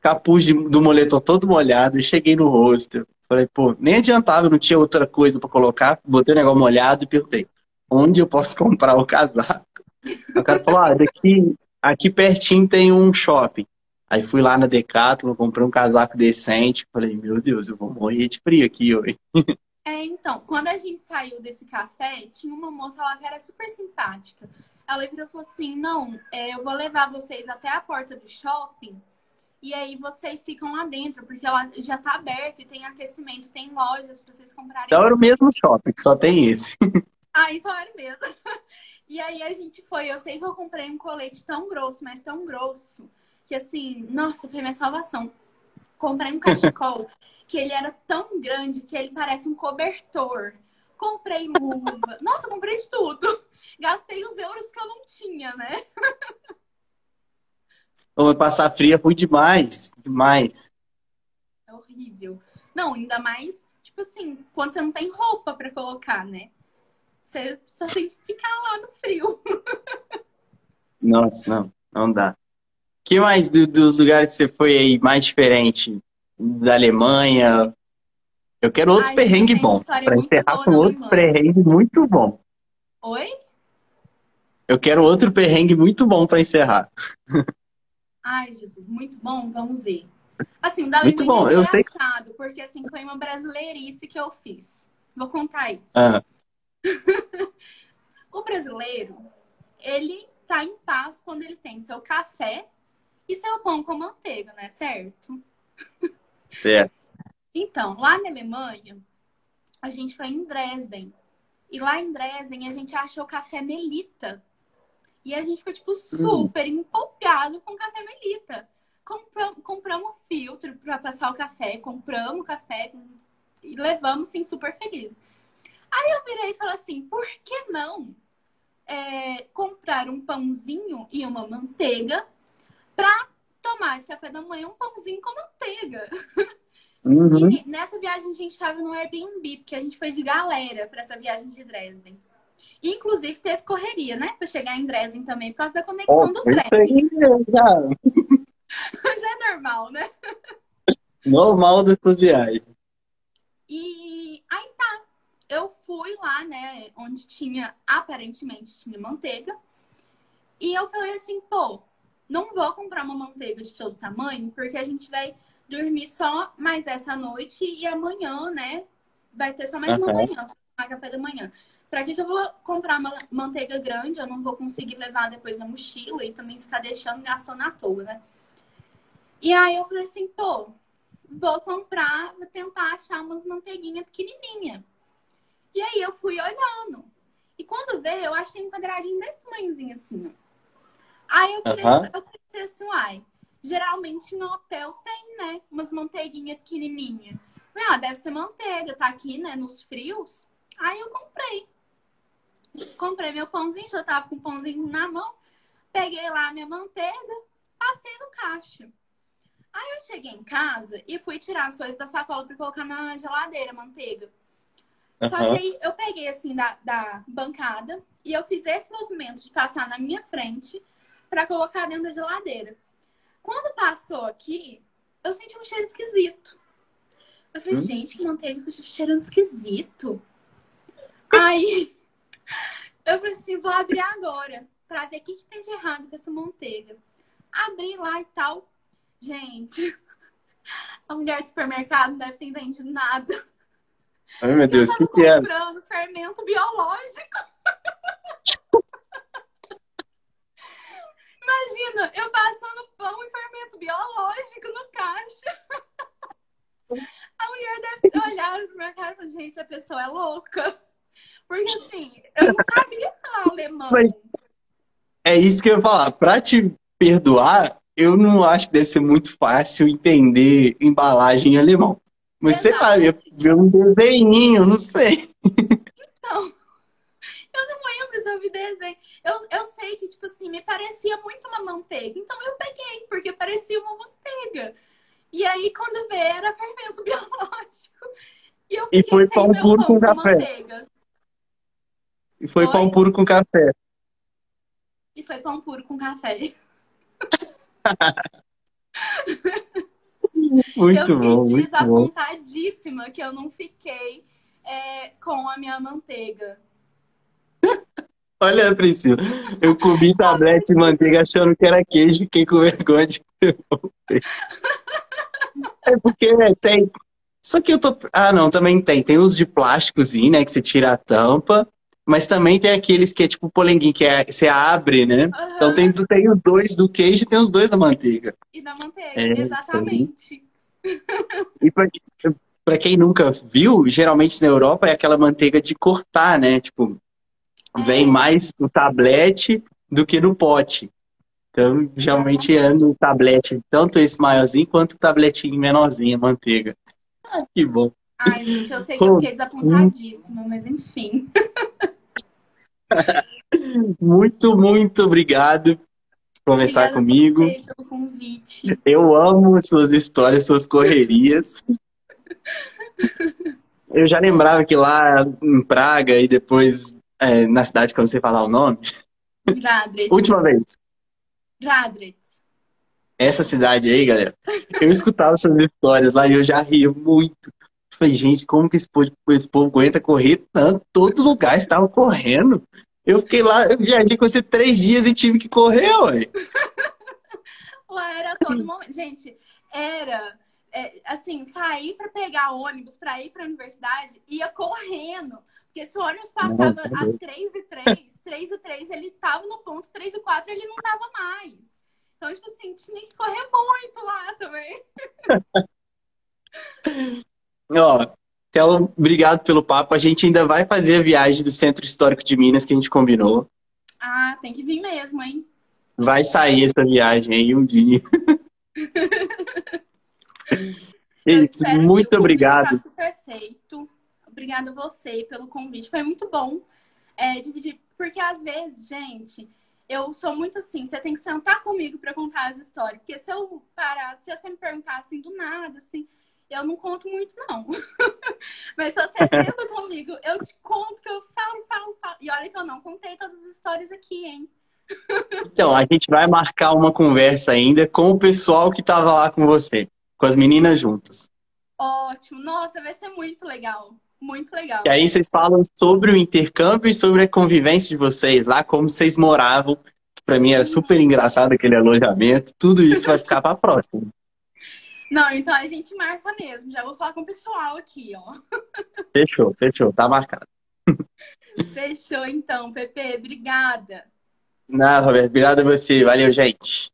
Capuz de, do moletom todo molhado e cheguei no rosto. Falei, pô, nem adiantava, não tinha outra coisa para colocar. Botei o negócio molhado e perguntei: onde eu posso [laughs] comprar o casaco? O cara falou: ah, daqui, aqui pertinho tem um shopping. Aí fui lá na Decathlon, comprei um casaco decente. Falei, meu Deus, eu vou morrer de frio aqui hoje. [laughs] É, então, quando a gente saiu desse café, tinha uma moça lá que era super simpática. Ela virou e falou assim: Não, é, eu vou levar vocês até a porta do shopping. E aí vocês ficam lá dentro, porque ela já tá aberto e tem aquecimento, tem lojas para vocês comprarem. Então era o mesmo shopping, só tem esse. [laughs] ah, então era mesmo. [laughs] E aí a gente foi. Eu sei que eu comprei um colete tão grosso, mas tão grosso, que assim, nossa, foi minha salvação. Comprei um cachecol [laughs] que ele era tão grande que ele parece um cobertor. Comprei luva. [laughs] Nossa, comprei tudo. Gastei os euros que eu não tinha, né? Vou passar fria foi demais, demais. É horrível. Não, ainda mais, tipo assim, quando você não tem roupa para colocar, né? Você só tem que ficar lá no frio. [laughs] Nossa, não, não dá que mais do, dos lugares que você foi aí mais diferente? Da Alemanha? Eu quero outro Ai, perrengue bom. Para encerrar com outro perrengue muito bom. Oi? Eu quero outro perrengue muito bom para encerrar. Ai, Jesus, muito bom. Vamos ver. Assim, da muito bom. É eu sei que... porque assim, foi uma brasileirice que eu fiz. Vou contar isso. [laughs] o brasileiro, ele tá em paz quando ele tem seu café e seu pão com manteiga, né? Certo? Certo. Então, lá na Alemanha, a gente foi em Dresden. E lá em Dresden, a gente achou café Melita. E a gente ficou, tipo, super hum. empolgado com café Melita. Compram, compramos filtro para passar o café, compramos o café e levamos, sim, super felizes. Aí eu virei e falei assim, por que não é, comprar um pãozinho e uma manteiga para tomar de café da manhã um pãozinho com manteiga. Uhum. E nessa viagem a gente estava no Airbnb, porque a gente foi de galera para essa viagem de Dresden. Inclusive teve correria, né? Para chegar em Dresden também, por causa da conexão oh, do trem. Já. [laughs] já é normal, né? Normal da cozinhar. E aí tá. Eu fui lá, né? Onde tinha, aparentemente, tinha manteiga. E eu falei assim, pô, não vou comprar uma manteiga de todo tamanho, porque a gente vai dormir só mais essa noite e amanhã, né? Vai ter só mais uhum. uma manhã, tomar café da manhã. Pra que, que eu vou comprar uma manteiga grande? Eu não vou conseguir levar depois na mochila e também ficar deixando gastando à toa, né? E aí eu falei assim, pô, vou comprar, vou tentar achar umas manteiguinhas pequenininha. E aí eu fui olhando. E quando veio, eu achei um quadradinho desse tamanhozinho assim, ó. Aí eu, falei, uhum. eu pensei assim, uai, geralmente no hotel tem, né? Umas manteiguinhas pequenininhas. Ah, deve ser manteiga, tá aqui, né? Nos frios. Aí eu comprei. Comprei meu pãozinho, já tava com o pãozinho na mão. Peguei lá a minha manteiga, passei no caixa. Aí eu cheguei em casa e fui tirar as coisas da sacola para colocar na geladeira, manteiga. Uhum. Só que aí eu peguei assim da, da bancada e eu fiz esse movimento de passar na minha frente para colocar dentro da geladeira. Quando passou aqui, eu senti um cheiro esquisito. Eu falei, hum? gente, que manteiga com cheirando esquisito. Aí [laughs] eu falei assim, vou abrir agora pra ver o que, que tem de errado com essa manteiga. Abri lá e tal. Gente, [laughs] a mulher do supermercado não deve ter entendido nada. Ai, meu Deus, o que, que é? comprando fermento biológico. Imagina, eu passando pão e fermento biológico no caixa. [laughs] A mulher deve ter olhado pra minha cara e falado, gente, a pessoa é louca. Porque assim, eu não sabia falar alemão. É isso que eu ia falar. Pra te perdoar, eu não acho que deve ser muito fácil entender embalagem em alemão. Mas Exato. sei lá, eu ver um desenhinho, não sei. Então, eu vi desenho. Eu, eu sei que, tipo assim, me parecia muito uma manteiga. Então eu peguei, porque parecia uma manteiga. E aí, quando vê, era fermento [laughs] biológico. E, eu e foi pão puro com café. Manteiga. E foi, foi pão puro com café. E foi pão puro com café. [laughs] muito eu bom. fiquei desapontadíssima que eu não fiquei é, com a minha manteiga. Olha, Priscila, eu comi tablete de manteiga achando que era queijo e fiquei com vergonha de É porque né, tem. Só que eu tô. Ah, não, também tem. Tem os de plásticozinho, né? Que você tira a tampa. Mas também tem aqueles que é tipo polenguinho, que é, você abre, né? Uhum. Então tem, tem os dois do queijo e tem os dois da manteiga. E da manteiga, é, exatamente. E pra, pra, quem nunca viu, geralmente na Europa é aquela manteiga de cortar, né? Tipo. Vem mais no tablete do que no pote. Então, geralmente é no tablete, tanto esse maiorzinho quanto o tabletinho menorzinho, a manteiga. Ah, que bom. Ai, gente, eu sei que eu fiquei desapontadíssima, mas enfim. [laughs] muito, muito obrigado por conversar Obrigada comigo. pelo convite. Eu amo suas histórias, suas correrias. [laughs] Eu já lembrava que lá em Praga e depois é, na cidade que eu não sei falar o nome. Radrets. Última vez. Radrets. Essa cidade aí, galera. Eu escutava suas histórias lá e eu já ria muito. Falei, gente, como que esse povo, esse povo aguenta correr tanto? Todo lugar estava correndo. Eu fiquei lá, eu viajei com você três dias e tive que correr, ué. [laughs] Lá era todo momento. Gente, era é, assim, sair para pegar ônibus para ir para a universidade, ia correndo. Porque se o ônibus passava às 3 e 3, 3 e 3 ele tava no ponto, 3 e 4 ele não tava mais. Então, tipo assim, tinha que correr muito lá também. [laughs] Ó, então, obrigado pelo papo. A gente ainda vai fazer a viagem do Centro Histórico de Minas que a gente combinou. Ah, tem que vir mesmo, hein? Vai sair essa viagem aí um dia. [laughs] [laughs] Isso, muito obrigado. Perfeito. Obrigada a você pelo convite. Foi muito bom é, dividir, porque às vezes, gente, eu sou muito assim, você tem que sentar comigo para contar as histórias. Porque se eu parar, se você me perguntar assim do nada, assim, eu não conto muito, não. [laughs] Mas se você senta [laughs] comigo, eu te conto que eu falo, falo, falo. E olha que eu não contei todas as histórias aqui, hein? [laughs] Então, a gente vai marcar uma conversa ainda com o pessoal que estava lá com você, com as meninas juntas. Ótimo. Nossa, vai ser muito legal. Muito legal. E aí vocês falam sobre o intercâmbio e sobre a convivência de vocês lá, como vocês moravam. Que para mim era super engraçado aquele alojamento. Tudo isso vai ficar para próxima. Não, então a gente marca mesmo. Já vou falar com o pessoal aqui, ó. Fechou, fechou. Tá marcado. Fechou, então, Pepe. Obrigada. Nada, Roberto. Obrigado a você. Valeu, gente.